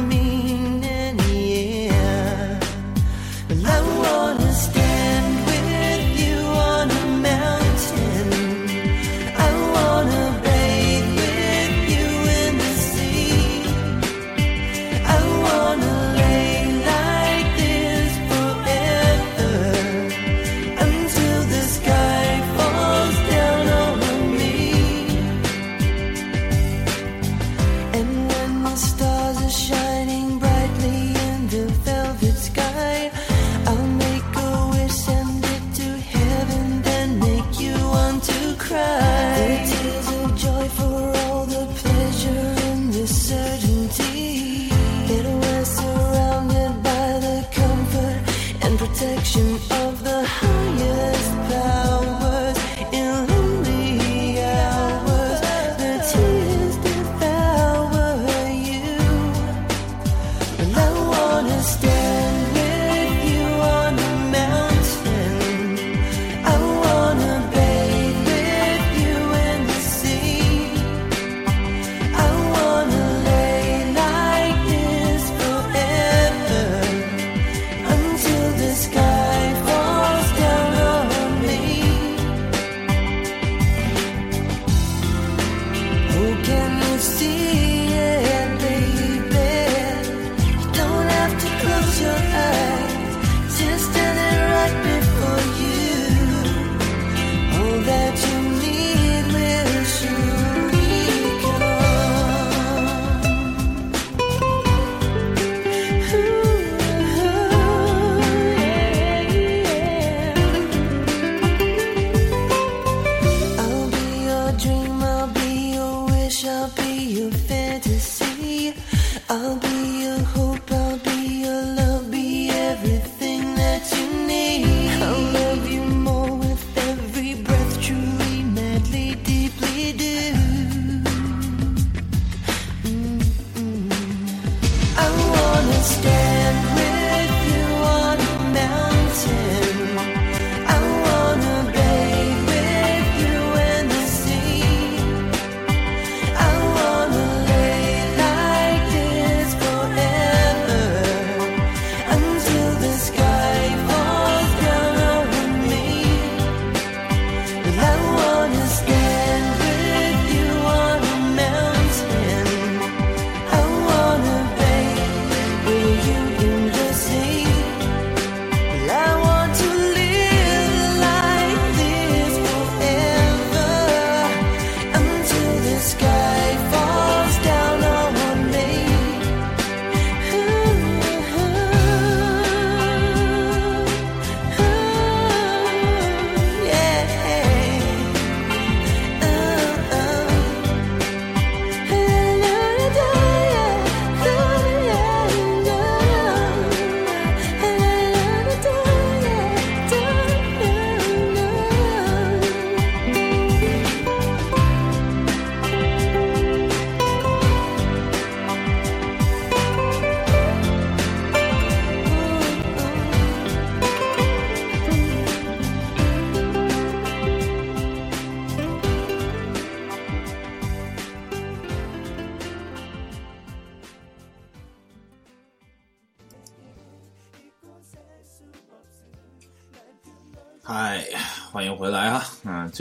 stay.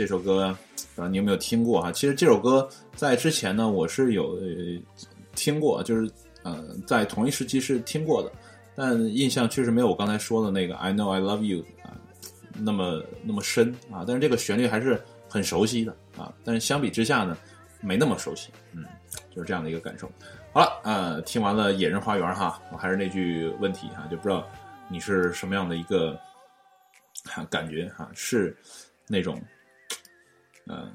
这首歌不知道你有没有听过啊？其实这首歌在之前呢，我是有、呃听过，就是呃，在同一时期是听过的，但印象确实没有我刚才说的那个 "I Know I Love You" 啊那么那么深啊。但是这个旋律还是很熟悉的啊。但是相比之下呢，没那么熟悉，嗯，就是这样的一个感受。好了，呃，听完了《野人花园》哈，我还是那句问题哈，就不知道你是什么样的一个。感觉哈是那种，嗯、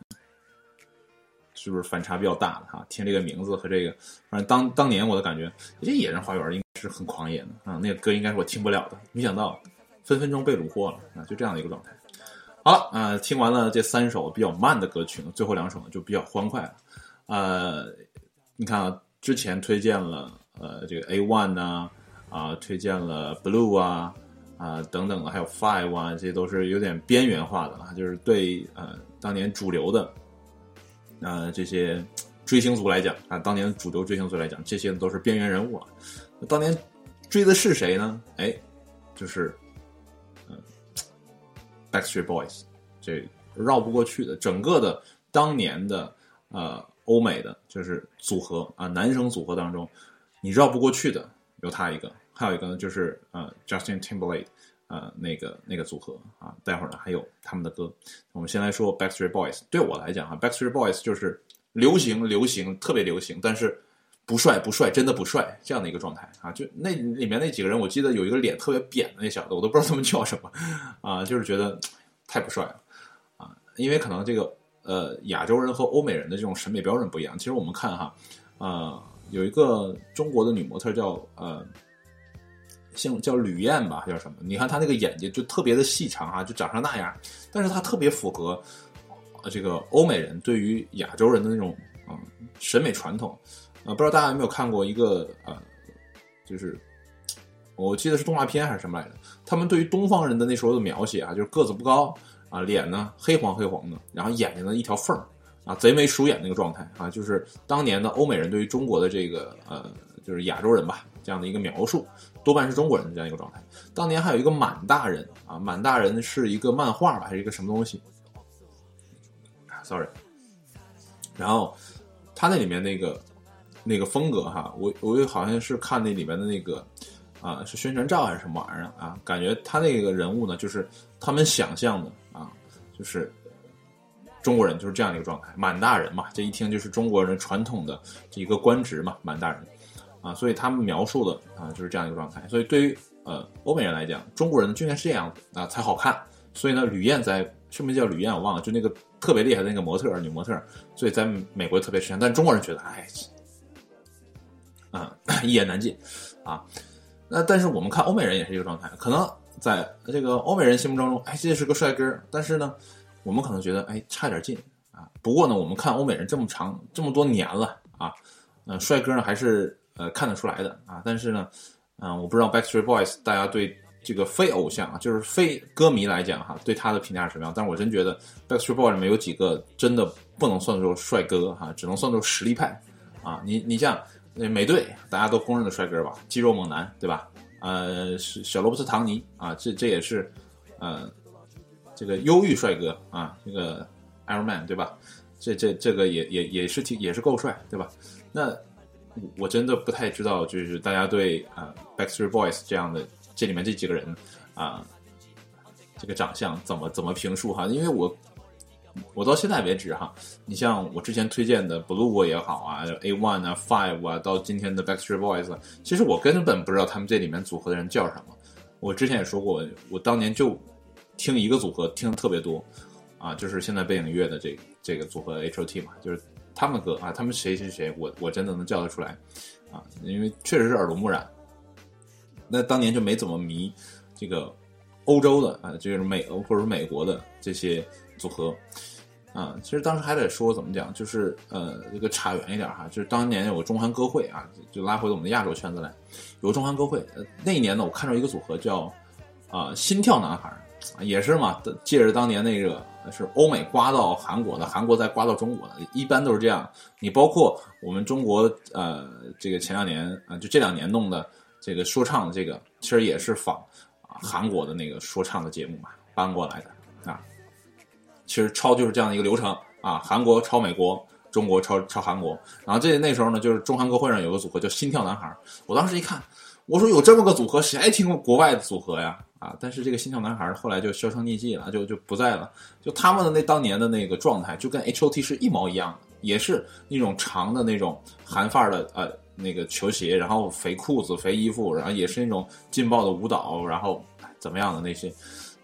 是不是反差比较大的哈？听这个名字和这个，反正当当年我的感觉，这《野人花园》应该是很狂野的啊，那个歌应该是我听不了的，没想到分分钟被虏获了啊，就这样的一个状态。好了，呃，听完了这三首比较慢的歌曲呢，最后两首呢就比较欢快了。呃，你看啊，之前推荐了呃这个 A One 呐、啊，推荐了 Blue 啊。啊、等等的，还有 Five 啊，这些都是有点边缘化的啊，就是对呃当年主流的呃这些追星族来讲啊，当年主流追星族来讲，这些都是边缘人物了。当年追的是谁呢？哎，就是嗯、Backstreet Boys，这绕不过去的。整个的当年的呃欧美的就是组合啊，男生组合当中，你绕不过去的有他一个。还有一个呢，就是呃，Justin Timberlake，呃，那个那个组合啊，待会儿呢还有他们的歌。我们先来说 Backstreet Boys。对我来讲啊，Backstreet Boys 就是流行流行特别流行，但是不帅不帅，真的不帅这样的一个状态啊。就那里面那几个人，我记得有一个脸特别扁的那小子，我都不知道他们叫什么啊，就是觉得太不帅了啊。因为可能这个呃亚洲人和欧美人的这种审美标准不一样。其实我们看哈，呃，有一个中国的女模特叫呃。姓叫吕燕吧，叫什么？你看她那个眼睛就特别的细长啊，就长成那样，但是她特别符合这个欧美人对于亚洲人的那种嗯审美传统啊、不知道大家有没有看过一个呃，就是我记得是动画片还是什么来着？他们对于东方人的那时候的描写啊，就是个子不高啊，脸呢黑黄黑黄的，然后眼睛呢一条缝儿啊，贼眉鼠眼那个状态啊，就是当年的欧美人对于中国的这个呃，就是亚洲人吧这样的一个描述。多半是中国人的这样一个状态。当年还有一个满大人啊，满大人是一个漫画吧，还是一个什么东西？Sorry。然后他那里面那个那个风格哈，我我好像是看那里面的那个啊，是宣传照还是什么玩意儿啊？感觉他那个人物呢，就是他们想象的啊，就是中国人就是这样一个状态，满大人嘛，这一听就是中国人传统的这一个官职嘛，满大人。啊，所以他们描述的啊就是这样一个状态。所以对于呃欧美人来讲，中国人就应该是这样啊才好看。所以呢，吕燕在是不是叫吕燕？我忘了，就那个特别厉害的那个模特女模特，所以在美国特别吃香。但中国人觉得，哎，啊 一言难尽啊。那但是我们看欧美人也是一个状态，可能在这个欧美人心目当中，哎，这是个帅哥，但是呢，我们可能觉得，哎，差点劲啊。不过呢，我们看欧美人这么长这么多年了啊，嗯、呃，帅哥呢还是。呃，看得出来的啊，但是呢，嗯，我不知道 Backstreet Boys 大家对这个非偶像啊，就是非歌迷来讲哈，对他的评价是什么样？但是我真觉得 Backstreet Boys 里面有几个真的不能算作帅哥哈，只能算作实力派啊。你你像那美队，大家都公认的帅哥吧，肌肉猛男对吧？呃，是小罗伯特·唐尼啊，这这也是呃这个忧郁帅哥啊，这个 Iron Man 对吧？这这这个也也也是挺也是够帅对吧？那我真的不太知道，就是大家对啊、Backstreet Boys 这样的这里面这几个人啊、这个长相怎么怎么评述哈？因为我我到现在为止哈，你像我之前推荐的 Blue 也好啊，A One 啊，Five 啊，到今天的 Backstreet Boys，其实我根本不知道他们这里面组合的人叫什么。我之前也说过，我当年就听一个组合听的特别多啊，就是现在背景乐的这这个组合 H.O.T 嘛，就是他们的歌啊，他们谁谁谁，我我真的能叫得出来啊，因为确实是耳濡目染。那当年就没怎么迷这个欧洲的啊，就是美欧或者美国的这些组合啊。其实当时还得说怎么讲，就是呃，这个差远一点哈，就是当年有个中韩歌会啊，就拉回我们的亚洲圈子来，有个中韩歌会。那一年呢，我看到一个组合叫啊、心跳男孩，也是嘛，借着当年那个是欧美刮到韩国的，韩国再刮到中国的，一般都是这样。你包括我们中国呃，这个前两年啊、就这两年弄的这个说唱，这个其实也是仿啊韩国的那个说唱的节目嘛搬过来的啊。其实抄就是这样的一个流程啊，韩国抄美国，中国抄抄韩国。然后这那时候呢，就是中韩歌会上有个组合叫心跳男孩，我当时一看，我说有这么个组合，谁爱听过国外的组合呀？啊！但是这个心跳男孩后来就销声匿迹了，就就不在了。就他们的那当年的那个状态，就跟 H.O.T 是一毛一样的，也是那种长的那种韩范儿的呃那个球鞋，然后肥裤子、肥衣服，然后也是那种劲爆的舞蹈，然后怎么样的那些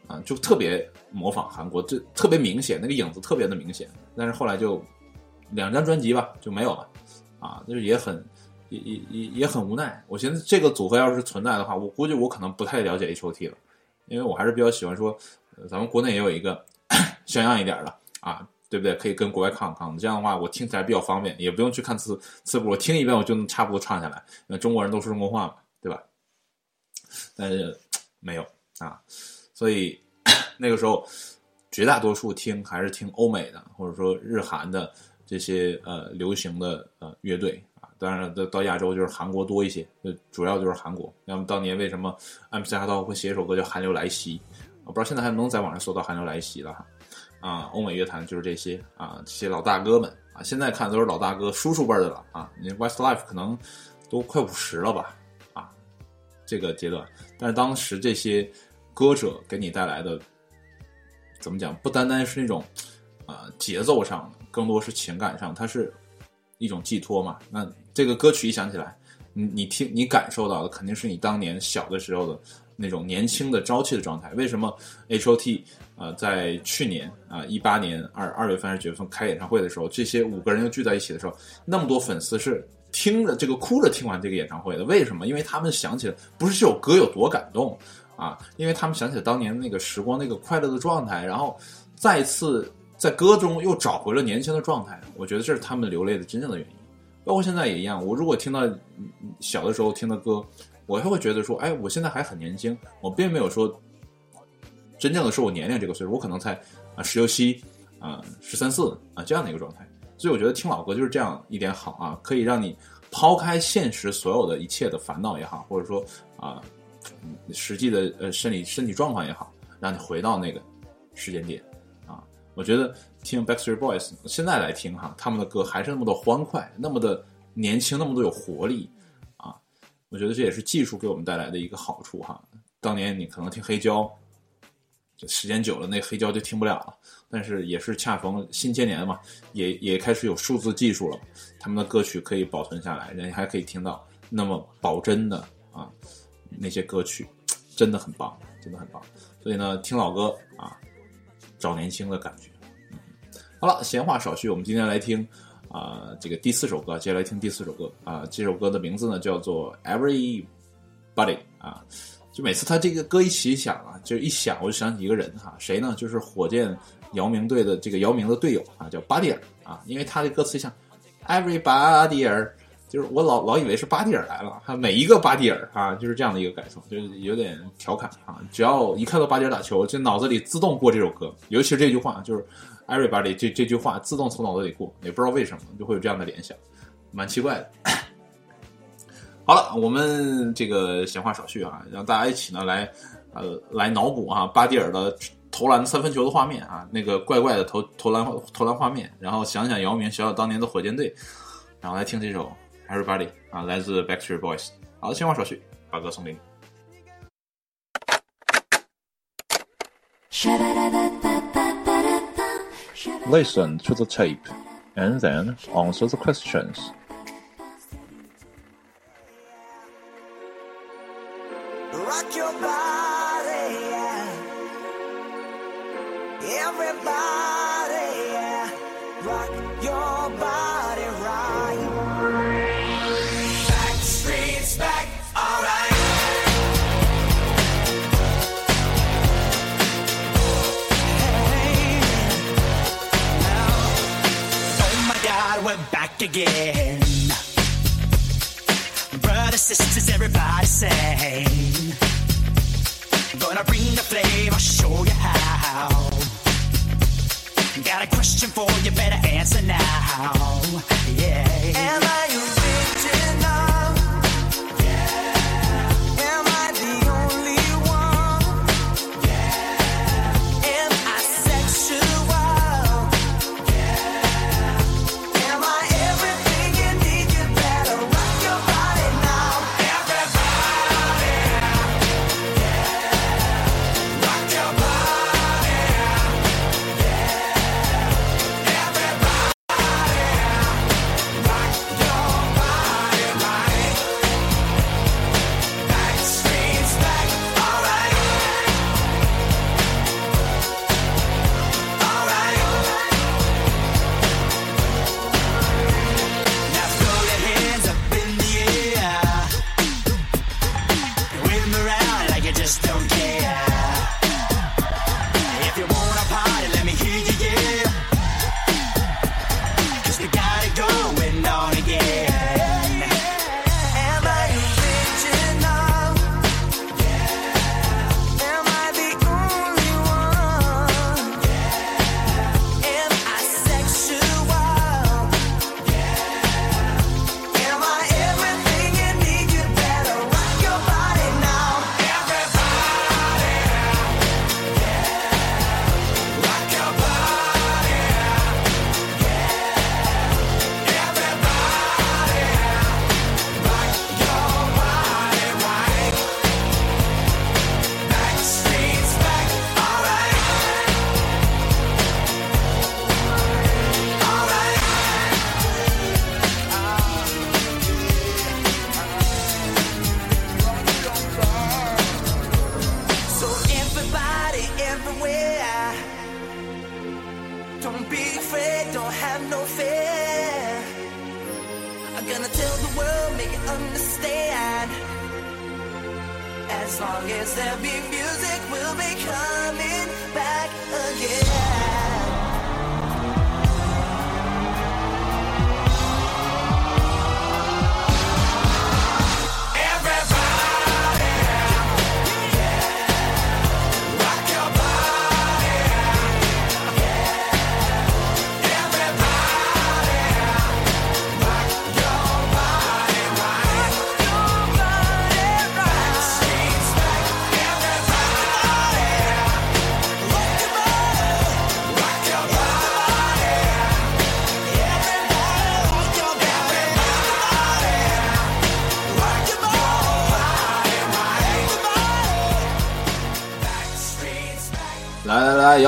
啊，就特别模仿韩国，就特别明显，那个影子特别的明显。但是后来就两张专辑吧就没有了，啊，就是也很也也也也很无奈。我寻思这个组合要是存在的话，我估计我可能不太了解 H.O.T 了，因为我还是比较喜欢说，咱们国内也有一个 像样一点的啊，对不对？可以跟国外抗抗的，这样的话我听起来比较方便，也不用去看词词谱，我听一遍我就能差不多唱下来。那中国人都说中国话嘛，对吧？但是没有啊，所以 那个时候绝大多数听还是听欧美的，或者说日韩的这些呃流行的呃乐队。当然，到到亚洲就是韩国多一些，就主要就是韩国。那么当年为什么 MC 哈道会写一首歌叫《寒流来袭》？我不知道现在还能在网上搜到《寒流来袭》了哈。啊，欧美乐坛就是这些啊，这些老大哥们啊，现在看都是老大哥、叔叔辈的了啊。你 Westlife 可能都快五十了吧？啊，这个阶段，但是当时这些歌者给你带来的，怎么讲？不单单是那种啊、节奏上的，更多是情感上，它是一种寄托嘛。那这个歌曲一响起来，你你听你感受到的肯定是你当年小的时候的那种年轻的朝气的状态。为什么 H.O.T 呃在去年啊一八年二二月份还是九月份开演唱会的时候，这些五个人又聚在一起的时候，那么多粉丝是听着这个哭着听完这个演唱会的？为什么？因为他们想起来不是这首歌有多感动啊，因为他们想起了当年那个时光那个快乐的状态，然后再次在歌中又找回了年轻的状态。我觉得这是他们流泪的真正的原因。包括现在也一样，我如果听到小的时候听的歌，我还会觉得说，哎，我现在还很年轻，我并没有说真正的说我年龄这个岁数，我可能才啊十六七啊十三四啊这样的一个状态。所以我觉得听老歌就是这样一点好啊，可以让你抛开现实所有的一切的烦恼也好，或者说啊实际的呃身体身体状况也好，让你回到那个时间点。我觉得听 Backstreet Boys 现在来听哈，他们的歌还是那么的欢快，那么的年轻，那么的有活力啊。我觉得这也是技术给我们带来的一个好处哈。当年你可能听黑胶，时间久了，那黑胶就听不了了。但是也是恰逢新千年嘛，也也开始有数字技术了，他们的歌曲可以保存下来，人家还可以听到那么保真的啊那些歌曲，真的很棒，真的很棒。所以呢，听老歌啊，找年轻的感觉。好了，闲话少叙，我们今天来听啊、这个第四首歌，接下来听第四首歌啊、这首歌的名字呢叫做 Everybody 啊。就每次他这个歌一起响啊，就一响我就想起一个人哈，谁呢？就是火箭姚明队的这个姚明的队友啊，叫巴蒂尔啊，因为他的歌词像 Everybody 儿，就是我老老以为是巴蒂尔来了，他每一个巴蒂尔啊，就是这样的一个感受，就是有点调侃啊。只要一看到巴蒂尔打球，就脑子里自动过这首歌，尤其是这句话，就是 everybody 这这句话自动从脑子里过，也不知道为什么就会有这样的联想，蛮奇怪的。好了，我们这个闲话少叙啊，让大家一起呢来呃来脑补啊巴蒂尔的投篮三分球的画面啊，那个怪怪的投投篮投篮画面，然后想想姚明，想想当年的火箭队，然后来听这首 Everybody 啊，来自 Backstreet Boys。好的，闲话少叙，把歌送给你。 Listen to the tape and then answer the questions. Rock your body, yeah. Everybody, Again. Brothers, sisters, everybody sing. Gonna bring the flame,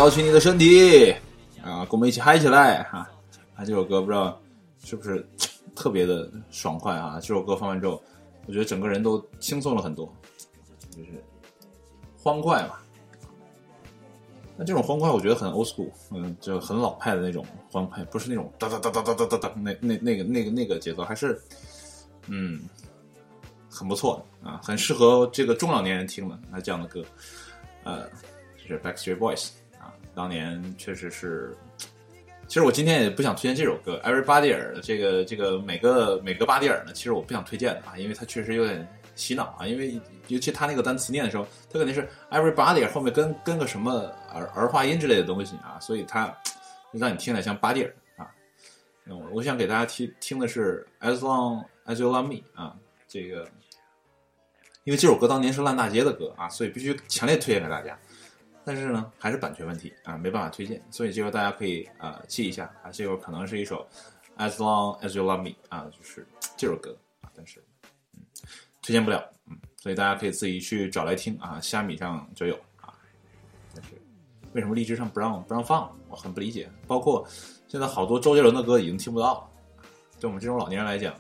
摇起你的身体啊，跟我们一起嗨起来哈！啊，这首歌不知道是不是特别的爽快啊？这首歌放完之后，我觉得整个人都轻松了很多，就是欢快嘛。那这种欢快，我觉得很 old school，嗯，就很老派的那种欢快，不是那种哒哒哒哒哒哒哒哒那那那个那个那个节奏，还是嗯很不错的啊，很适合这个中老年人听的啊这样的歌，呃，就是 Backstreet Boys，当年确实是其实我今天也不想推荐这首歌《Everybody》的这个这个每个每个巴蒂尔呢，其实我不想推荐的啊，因为它确实有点洗脑啊，因为尤其他那个单词念的时候，它肯定是 Everybody 后面跟跟个什么儿儿化音之类的东西啊，所以它让你听起来像巴蒂尔啊。嗯，我想给大家听听的是 As Long As You Love Me 啊，这个因为这首歌当年是烂大街的歌啊，所以必须强烈推荐给大家。但是呢，还是版权问题啊，没办法推荐，所以这个大家可以啊、记一下啊，这个可能是一首 As Long As You Love Me 啊，就是这首歌啊，但是嗯推荐不了，嗯，所以大家可以自己去找来听啊，虾米上就有啊，但是为什么荔枝上不让不让放？我很不理解。包括现在好多周杰伦的歌已经听不到了，对我们这种老年人来讲，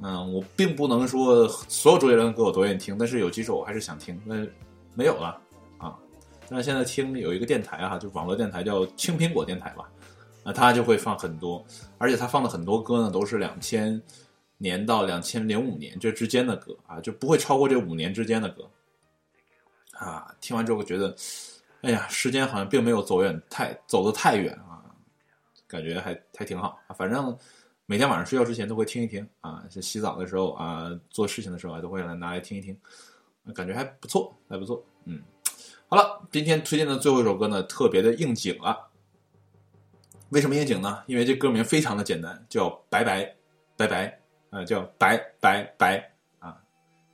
嗯，我并不能说所有周杰伦的歌我都愿意听，但是有几首我还是想听，那没有了那。现在听有一个电台啊，就网络电台叫青苹果电台吧，啊，它就会放很多，而且它放的很多歌呢都是两千年到两千零五年这之间的歌啊，就不会超过这五年之间的歌啊。听完之后觉得，哎呀，时间好像并没有走远太走得太远啊，感觉还还挺好。反正每天晚上睡觉之前都会听一听啊，是洗澡的时候啊，做事情的时候啊，都会来拿来听一听，感觉还不错，还不错，嗯。好了，今天推荐的最后一首歌呢，特别的应景了。为什么应景呢？因为这歌名非常的简单，叫“拜拜拜拜”，呃，叫“拜拜拜”啊，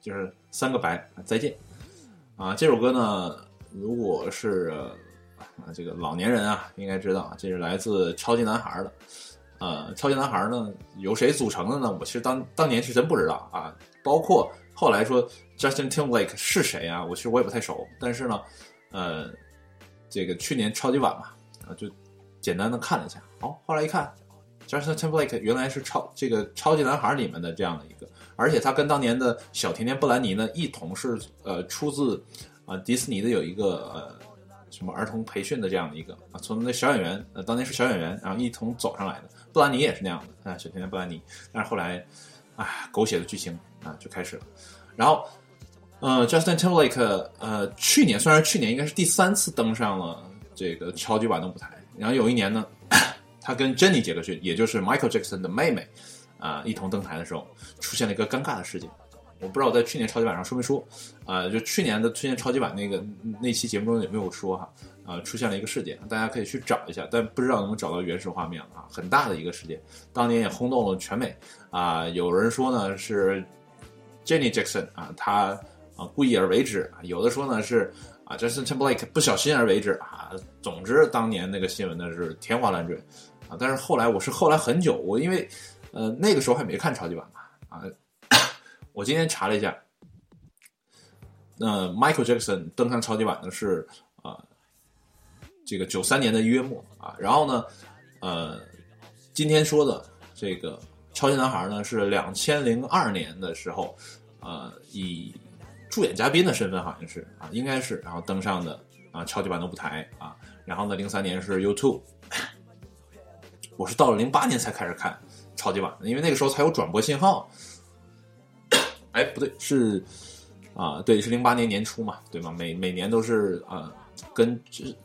就是三个白，再见啊。这首歌呢，如果是啊这个老年人啊，应该知道，这是来自超级男孩的。呃，超级男孩呢，由谁组成的呢？我其实当当年是真不知道啊。包括后来说 Justin Timberlake 是谁啊？我其实我也不太熟。但是呢，呃，这个去年超级碗嘛，啊，就简单的看了一下。哦，后来一看，Justin Timberlake 原来是超这个超级男孩里面的这样的一个，而且他跟当年的小甜甜布兰妮呢，一同是呃出自啊、迪士尼的有一个呃什么儿童培训的这样的一个啊，从那小演员呃当年是小演员，然后一同走上来的。布兰妮也是那样的啊，小甜甜布兰妮，但是后来，啊，狗血的剧情啊就开始了。然后，呃，Justin Timberlake，呃，去年虽然去年应该是第三次登上了这个超级碗的舞台，然后有一年呢，他跟珍妮杰克逊，也就是 Michael Jackson 的妹妹，啊、一同登台的时候，出现了一个尴尬的事情。我不知道我在去年超级碗上说没说，啊、就去年的去年超级碗那个那期节目中有没有说哈？啊、出现了一个事件，大家可以去找一下，但不知道能不能找到原始画面啊，很大的一个事件，当年也轰动了全美啊、有人说呢是 Jenny Jackson 啊，他啊故意而为之啊，有的说呢是啊 Justin Timberlake 不小心而为之啊，总之当年那个新闻呢是天花乱坠啊，但是后来我是后来很久，我因为呃那个时候还没看超级碗嘛啊，我今天查了一下，那、Michael Jackson 登上超级碗的是啊。这个九三年的一月末啊，然后呢，呃，今天说的这个超级男孩呢是两千零二年的时候，呃，以助演嘉宾的身份好像是啊，应该是，然后登上的啊超级版的舞台啊，然后呢，零三年是 YouTube，我是到了零八年才开始看超级版的，因为那个时候才有转播信号。哎，不对，是啊，对，是零八年年初嘛，对吗？每每年都是啊，跟这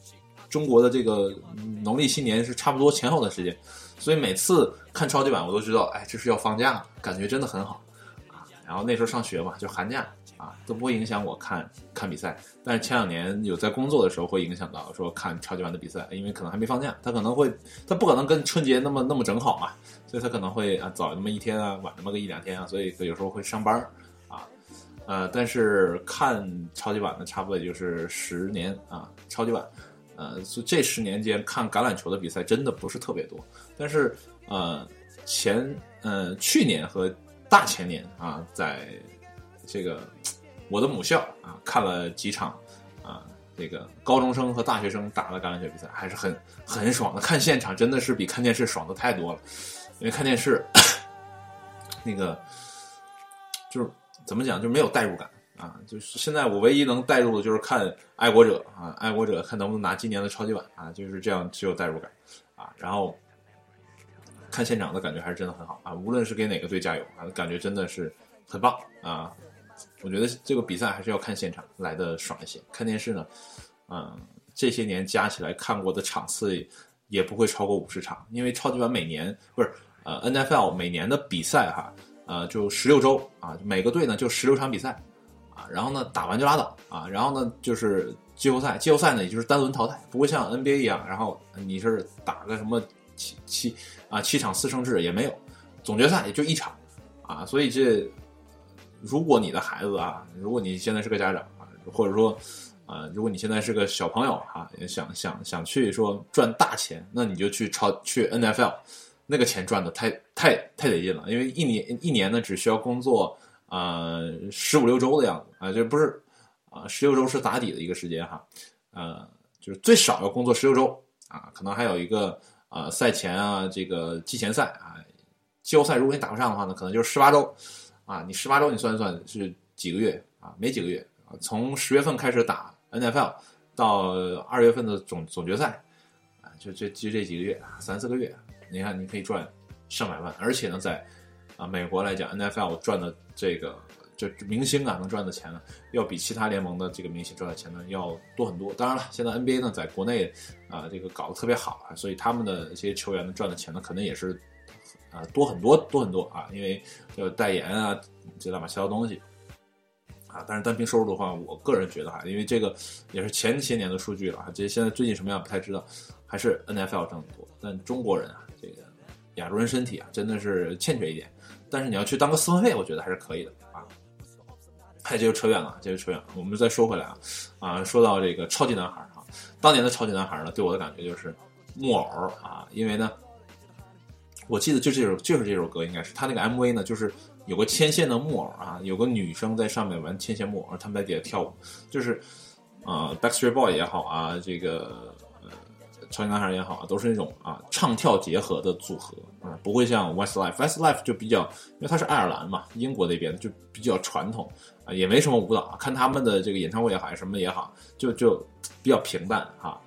中国的这个农历新年是差不多前后的时间，所以每次看超级版，我都知道，哎，这是要放假，感觉真的很好啊。然后那时候上学嘛，就寒假啊，都不会影响我看看比赛。但是前两年有在工作的时候，会影响到说看超级碗的比赛，因为可能还没放假，他可能会，他不可能跟春节那么那么整好嘛，所以他可能会啊早那么一天啊，晚那么个一两天啊，所以有时候会上班啊。呃，但是看超级碗呢，差不多也就是十年啊，超级碗。呃，所以这十年间看橄榄球的比赛真的不是特别多，但是呃前呃去年和大前年啊，在这个我的母校啊看了几场啊，这个高中生和大学生打的橄榄球比赛，还是很很爽的。看现场真的是比看电视爽的太多了，因为看电视 那个就是怎么讲，就没有代入感。啊，就是现在我唯一能代入的就是看《爱国者》啊，《爱国者》看能不能拿今年的超级碗啊，就是这样只有代入感啊。然后看现场的感觉还是真的很好啊，无论是给哪个队加油啊，感觉真的是很棒啊。我觉得这个比赛还是要看现场来的爽一些，看电视呢，嗯，这些年加起来看过的场次也不会超过五十场，因为超级碗每年不是呃 NFL 每年的比赛哈，呃就十六周啊，每个队呢就十六场比赛啊，然后呢打完就拉倒啊，然后呢就是季后赛，季后赛呢也就是单轮淘汰，不会像 NBA 一样，然后你是打个什么七七啊七场四胜制也没有，总决赛也就一场啊，所以这如果你的孩子啊，如果你现在是个家长啊，或者说。啊，如果你现在是个小朋友哈、也想想想去说赚大钱，那你就去超去 NFL，那个钱赚的太太太得劲了，因为一年一年呢只需要工作呃十五六周的样子啊，这不是啊十六周是打底的一个时间哈，呃就是最少要工作十六周啊，可能还有一个呃赛前啊这个季前赛啊，季后赛如果你打不上的话呢，可能就是十八周啊，你十八周你算一算是几个月啊？没几个月啊，从十月份开始打。NFL 到二月份的总总决赛，啊，就就就这几个月，三四个月，你看你可以赚上百万，而且呢，在啊美国来讲，NFL 赚的这个就明星啊能赚的钱呢，要比其他联盟的这个明星赚的钱呢要多很多。当然了，现在 NBA 呢在国内啊这个搞得特别好，所以他们的这些球员呢赚的钱呢可能也是啊多很多多很多啊，因为有代言啊这乱七八糟东西。啊，但是单凭收入的话，我个人觉得哈，因为这个也是前些年的数据了哈，这现在最近什么样不太知道，还是 NFL 挣得多。但中国人啊，这个亚洲人身体啊，真的是欠缺一点。但是你要去当个四分卫，我觉得还是可以的啊。嗨，这就扯远了，这就扯远了。我们再说回来啊，啊，说到这个超级男孩啊，当年的超级男孩呢，对我的感觉就是木偶啊，因为呢，我记得就这首就是这首歌，应该是他那个 MV 呢，就是。有个牵线的木偶啊，有个女生在上面玩牵线木偶，他们在底下跳舞，就是啊，Backstreet Boy 也好啊，这个呃，超级男孩也好啊，都是那种啊唱跳结合的组合啊，不会像 Westlife，Westlife 就比较，因为它是爱尔兰嘛，英国那边就比较传统啊，也没什么舞蹈，看他们的这个演唱会也好，什么也好，就就比较平淡哈，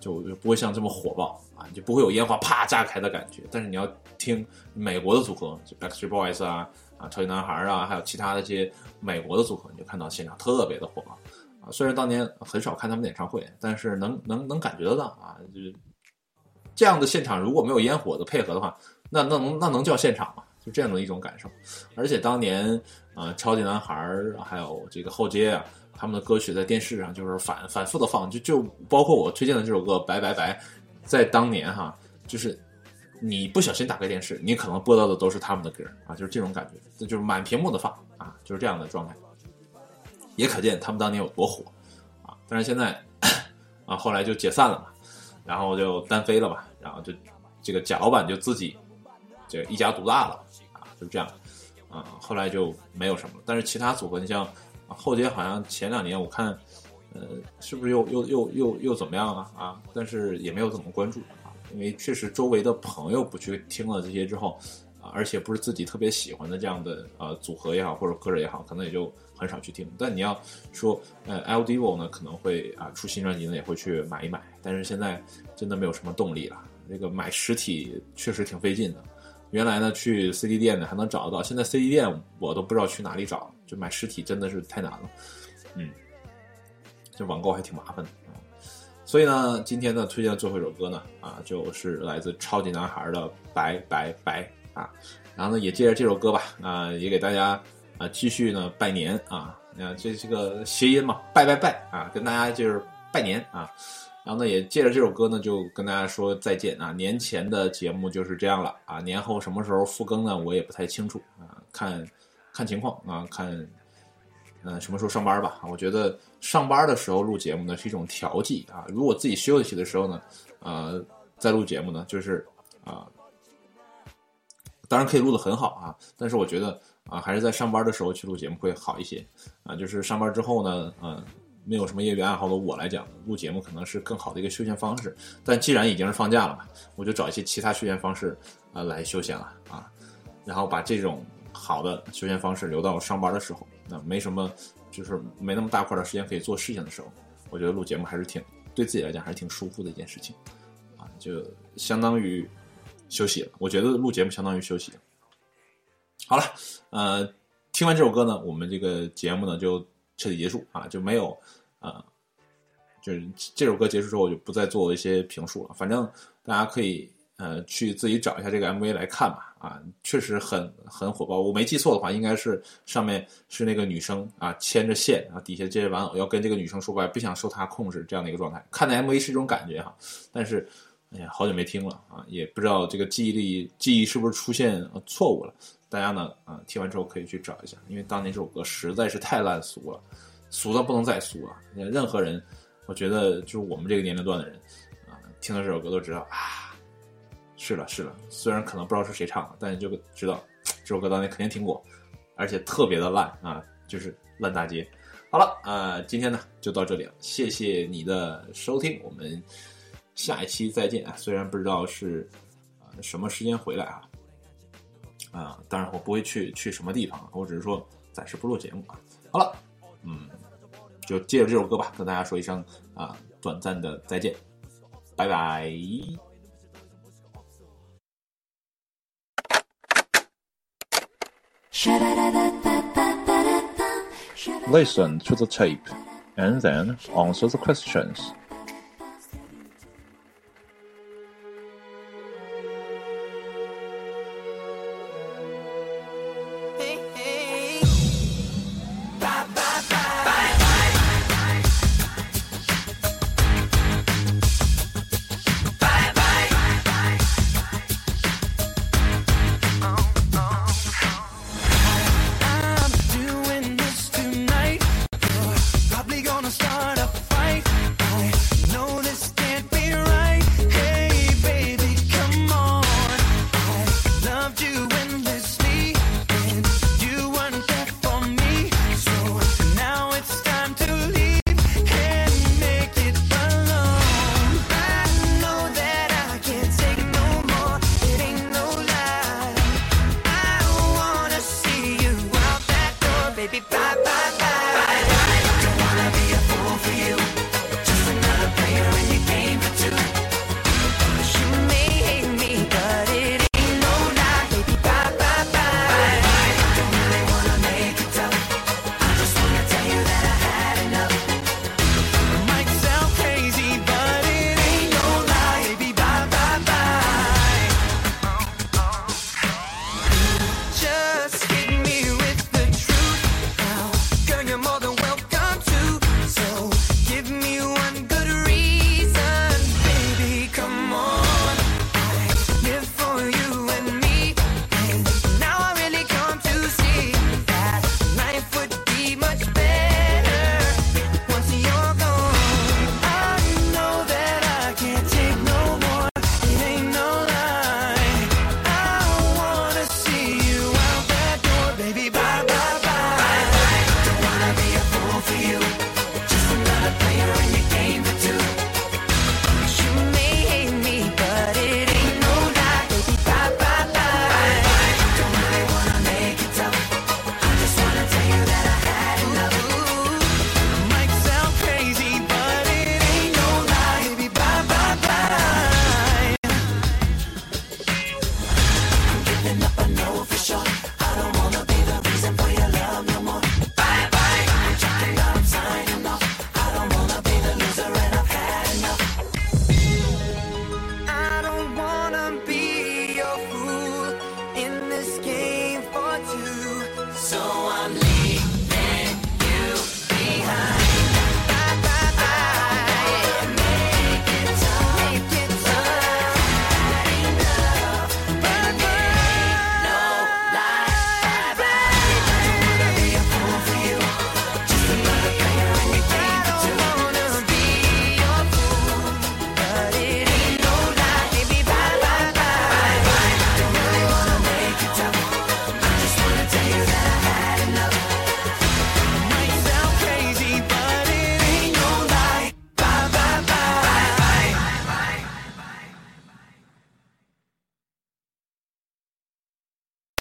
就就不会像这么火爆啊，就不会有烟花啪炸开的感觉，但是你要。听美国的组合，就 Backstreet Boys 啊，啊，超级男孩啊，还有其他的这些美国的组合，你就看到现场特别的火爆啊。虽然当年很少看他们演唱会，但是能能能感觉得到啊，就是这样的现场如果没有烟火的配合的话，那那能那能叫现场吗？就这样的一种感受。而且当年啊，超级男孩还有这个后街啊，他们的歌曲在电视上就是反反复的放，就就包括我推荐的这首歌《白白白》，在当年哈，就是。你不小心打开电视，你可能播到的都是他们的歌啊，就是这种感觉，这就是满屏幕的放啊，就是这样的状态，也可见他们当年有多火啊。但是现在啊，后来就解散了嘛，然后就单飞了嘛，然后就这个贾老板就自己这一家独大了啊，就这样啊。后来就没有什么了，但是其他组合，你像后街，好像前两年我看，呃，是不是又又又又又怎么样啊？啊，但是也没有怎么关注。因为确实周围的朋友不去听了这些之后，啊，而且不是自己特别喜欢的这样的呃组合也好，或者歌者也好，可能也就很少去听。但你要说呃，L. D. V. O. 呢，可能会啊出新专辑呢，也会去买一买。但是现在真的没有什么动力了，这个买实体确实挺费劲的。原来呢去 CD 店呢还能找得到，现在 CD 店我都不知道去哪里找，就买实体真的是太难了。嗯，这网购还挺麻烦的。所以呢，今天呢推荐的最后一首歌呢，啊，就是来自超级男孩的《白白白》啊，然后呢也借着这首歌吧，啊，也给大家啊继续呢拜年啊，啊，这是个谐音嘛，拜拜拜啊，跟大家就是拜年啊，然后呢也借着这首歌呢就跟大家说再见啊，年前的节目就是这样了啊，年后什么时候复更呢，我也不太清楚啊，看看情况啊，看。嗯，什么时候上班吧？我觉得上班的时候录节目呢是一种调剂啊。如果自己休息的时候呢，呃，在录节目呢，就是啊，当然可以录得很好啊。但是我觉得啊，还是在上班的时候去录节目会好一些啊。就是上班之后呢，嗯，没有什么业余爱好的我来讲，录节目可能是更好的一个休闲方式。但既然已经是放假了嘛，我就找一些其他休闲方式啊来休闲了啊，然后把这种好的休闲方式留到上班的时候。那没什么，就是没那么大块的时间可以做事情的时候，我觉得录节目还是挺对自己来讲还是挺舒服的一件事情，啊，就相当于休息了。我觉得录节目相当于休息。好了，呃，听完这首歌呢，我们这个节目呢就彻底结束啊，就没有啊，就是这首歌结束之后，我就不再做一些评述了。反正大家可以呃去自己找一下这个 MV 来看吧。啊，确实很很火爆。我没记错的话，应该是上面是那个女生啊牵着线啊，底下这些玩偶要跟这个女生说白，不想受她控制这样的一个状态。看的 MV 是一种感觉哈，但是哎呀，好久没听了啊，也不知道这个记忆力记忆是不是出现错误了。大家呢啊听完之后可以去找一下，因为当年这首歌实在是太烂俗了，俗到不能再俗了。任何人，我觉得就是我们这个年龄段的人啊，听到这首歌都知道啊。是了，是了，虽然可能不知道是谁唱的，但是就知道这首歌当年肯定听过，而且特别的烂啊，就是烂大街。好了，啊，今天呢就到这里了，谢谢你的收听，我们下一期再见啊！虽然不知道是啊什么时间回来啊，啊，当然我不会去去什么地方，我只是说暂时不录节目啊。好了，嗯，就借着这首歌吧，跟大家说一声啊短暂的再见，拜拜。Listen to the tape and then answer the questions.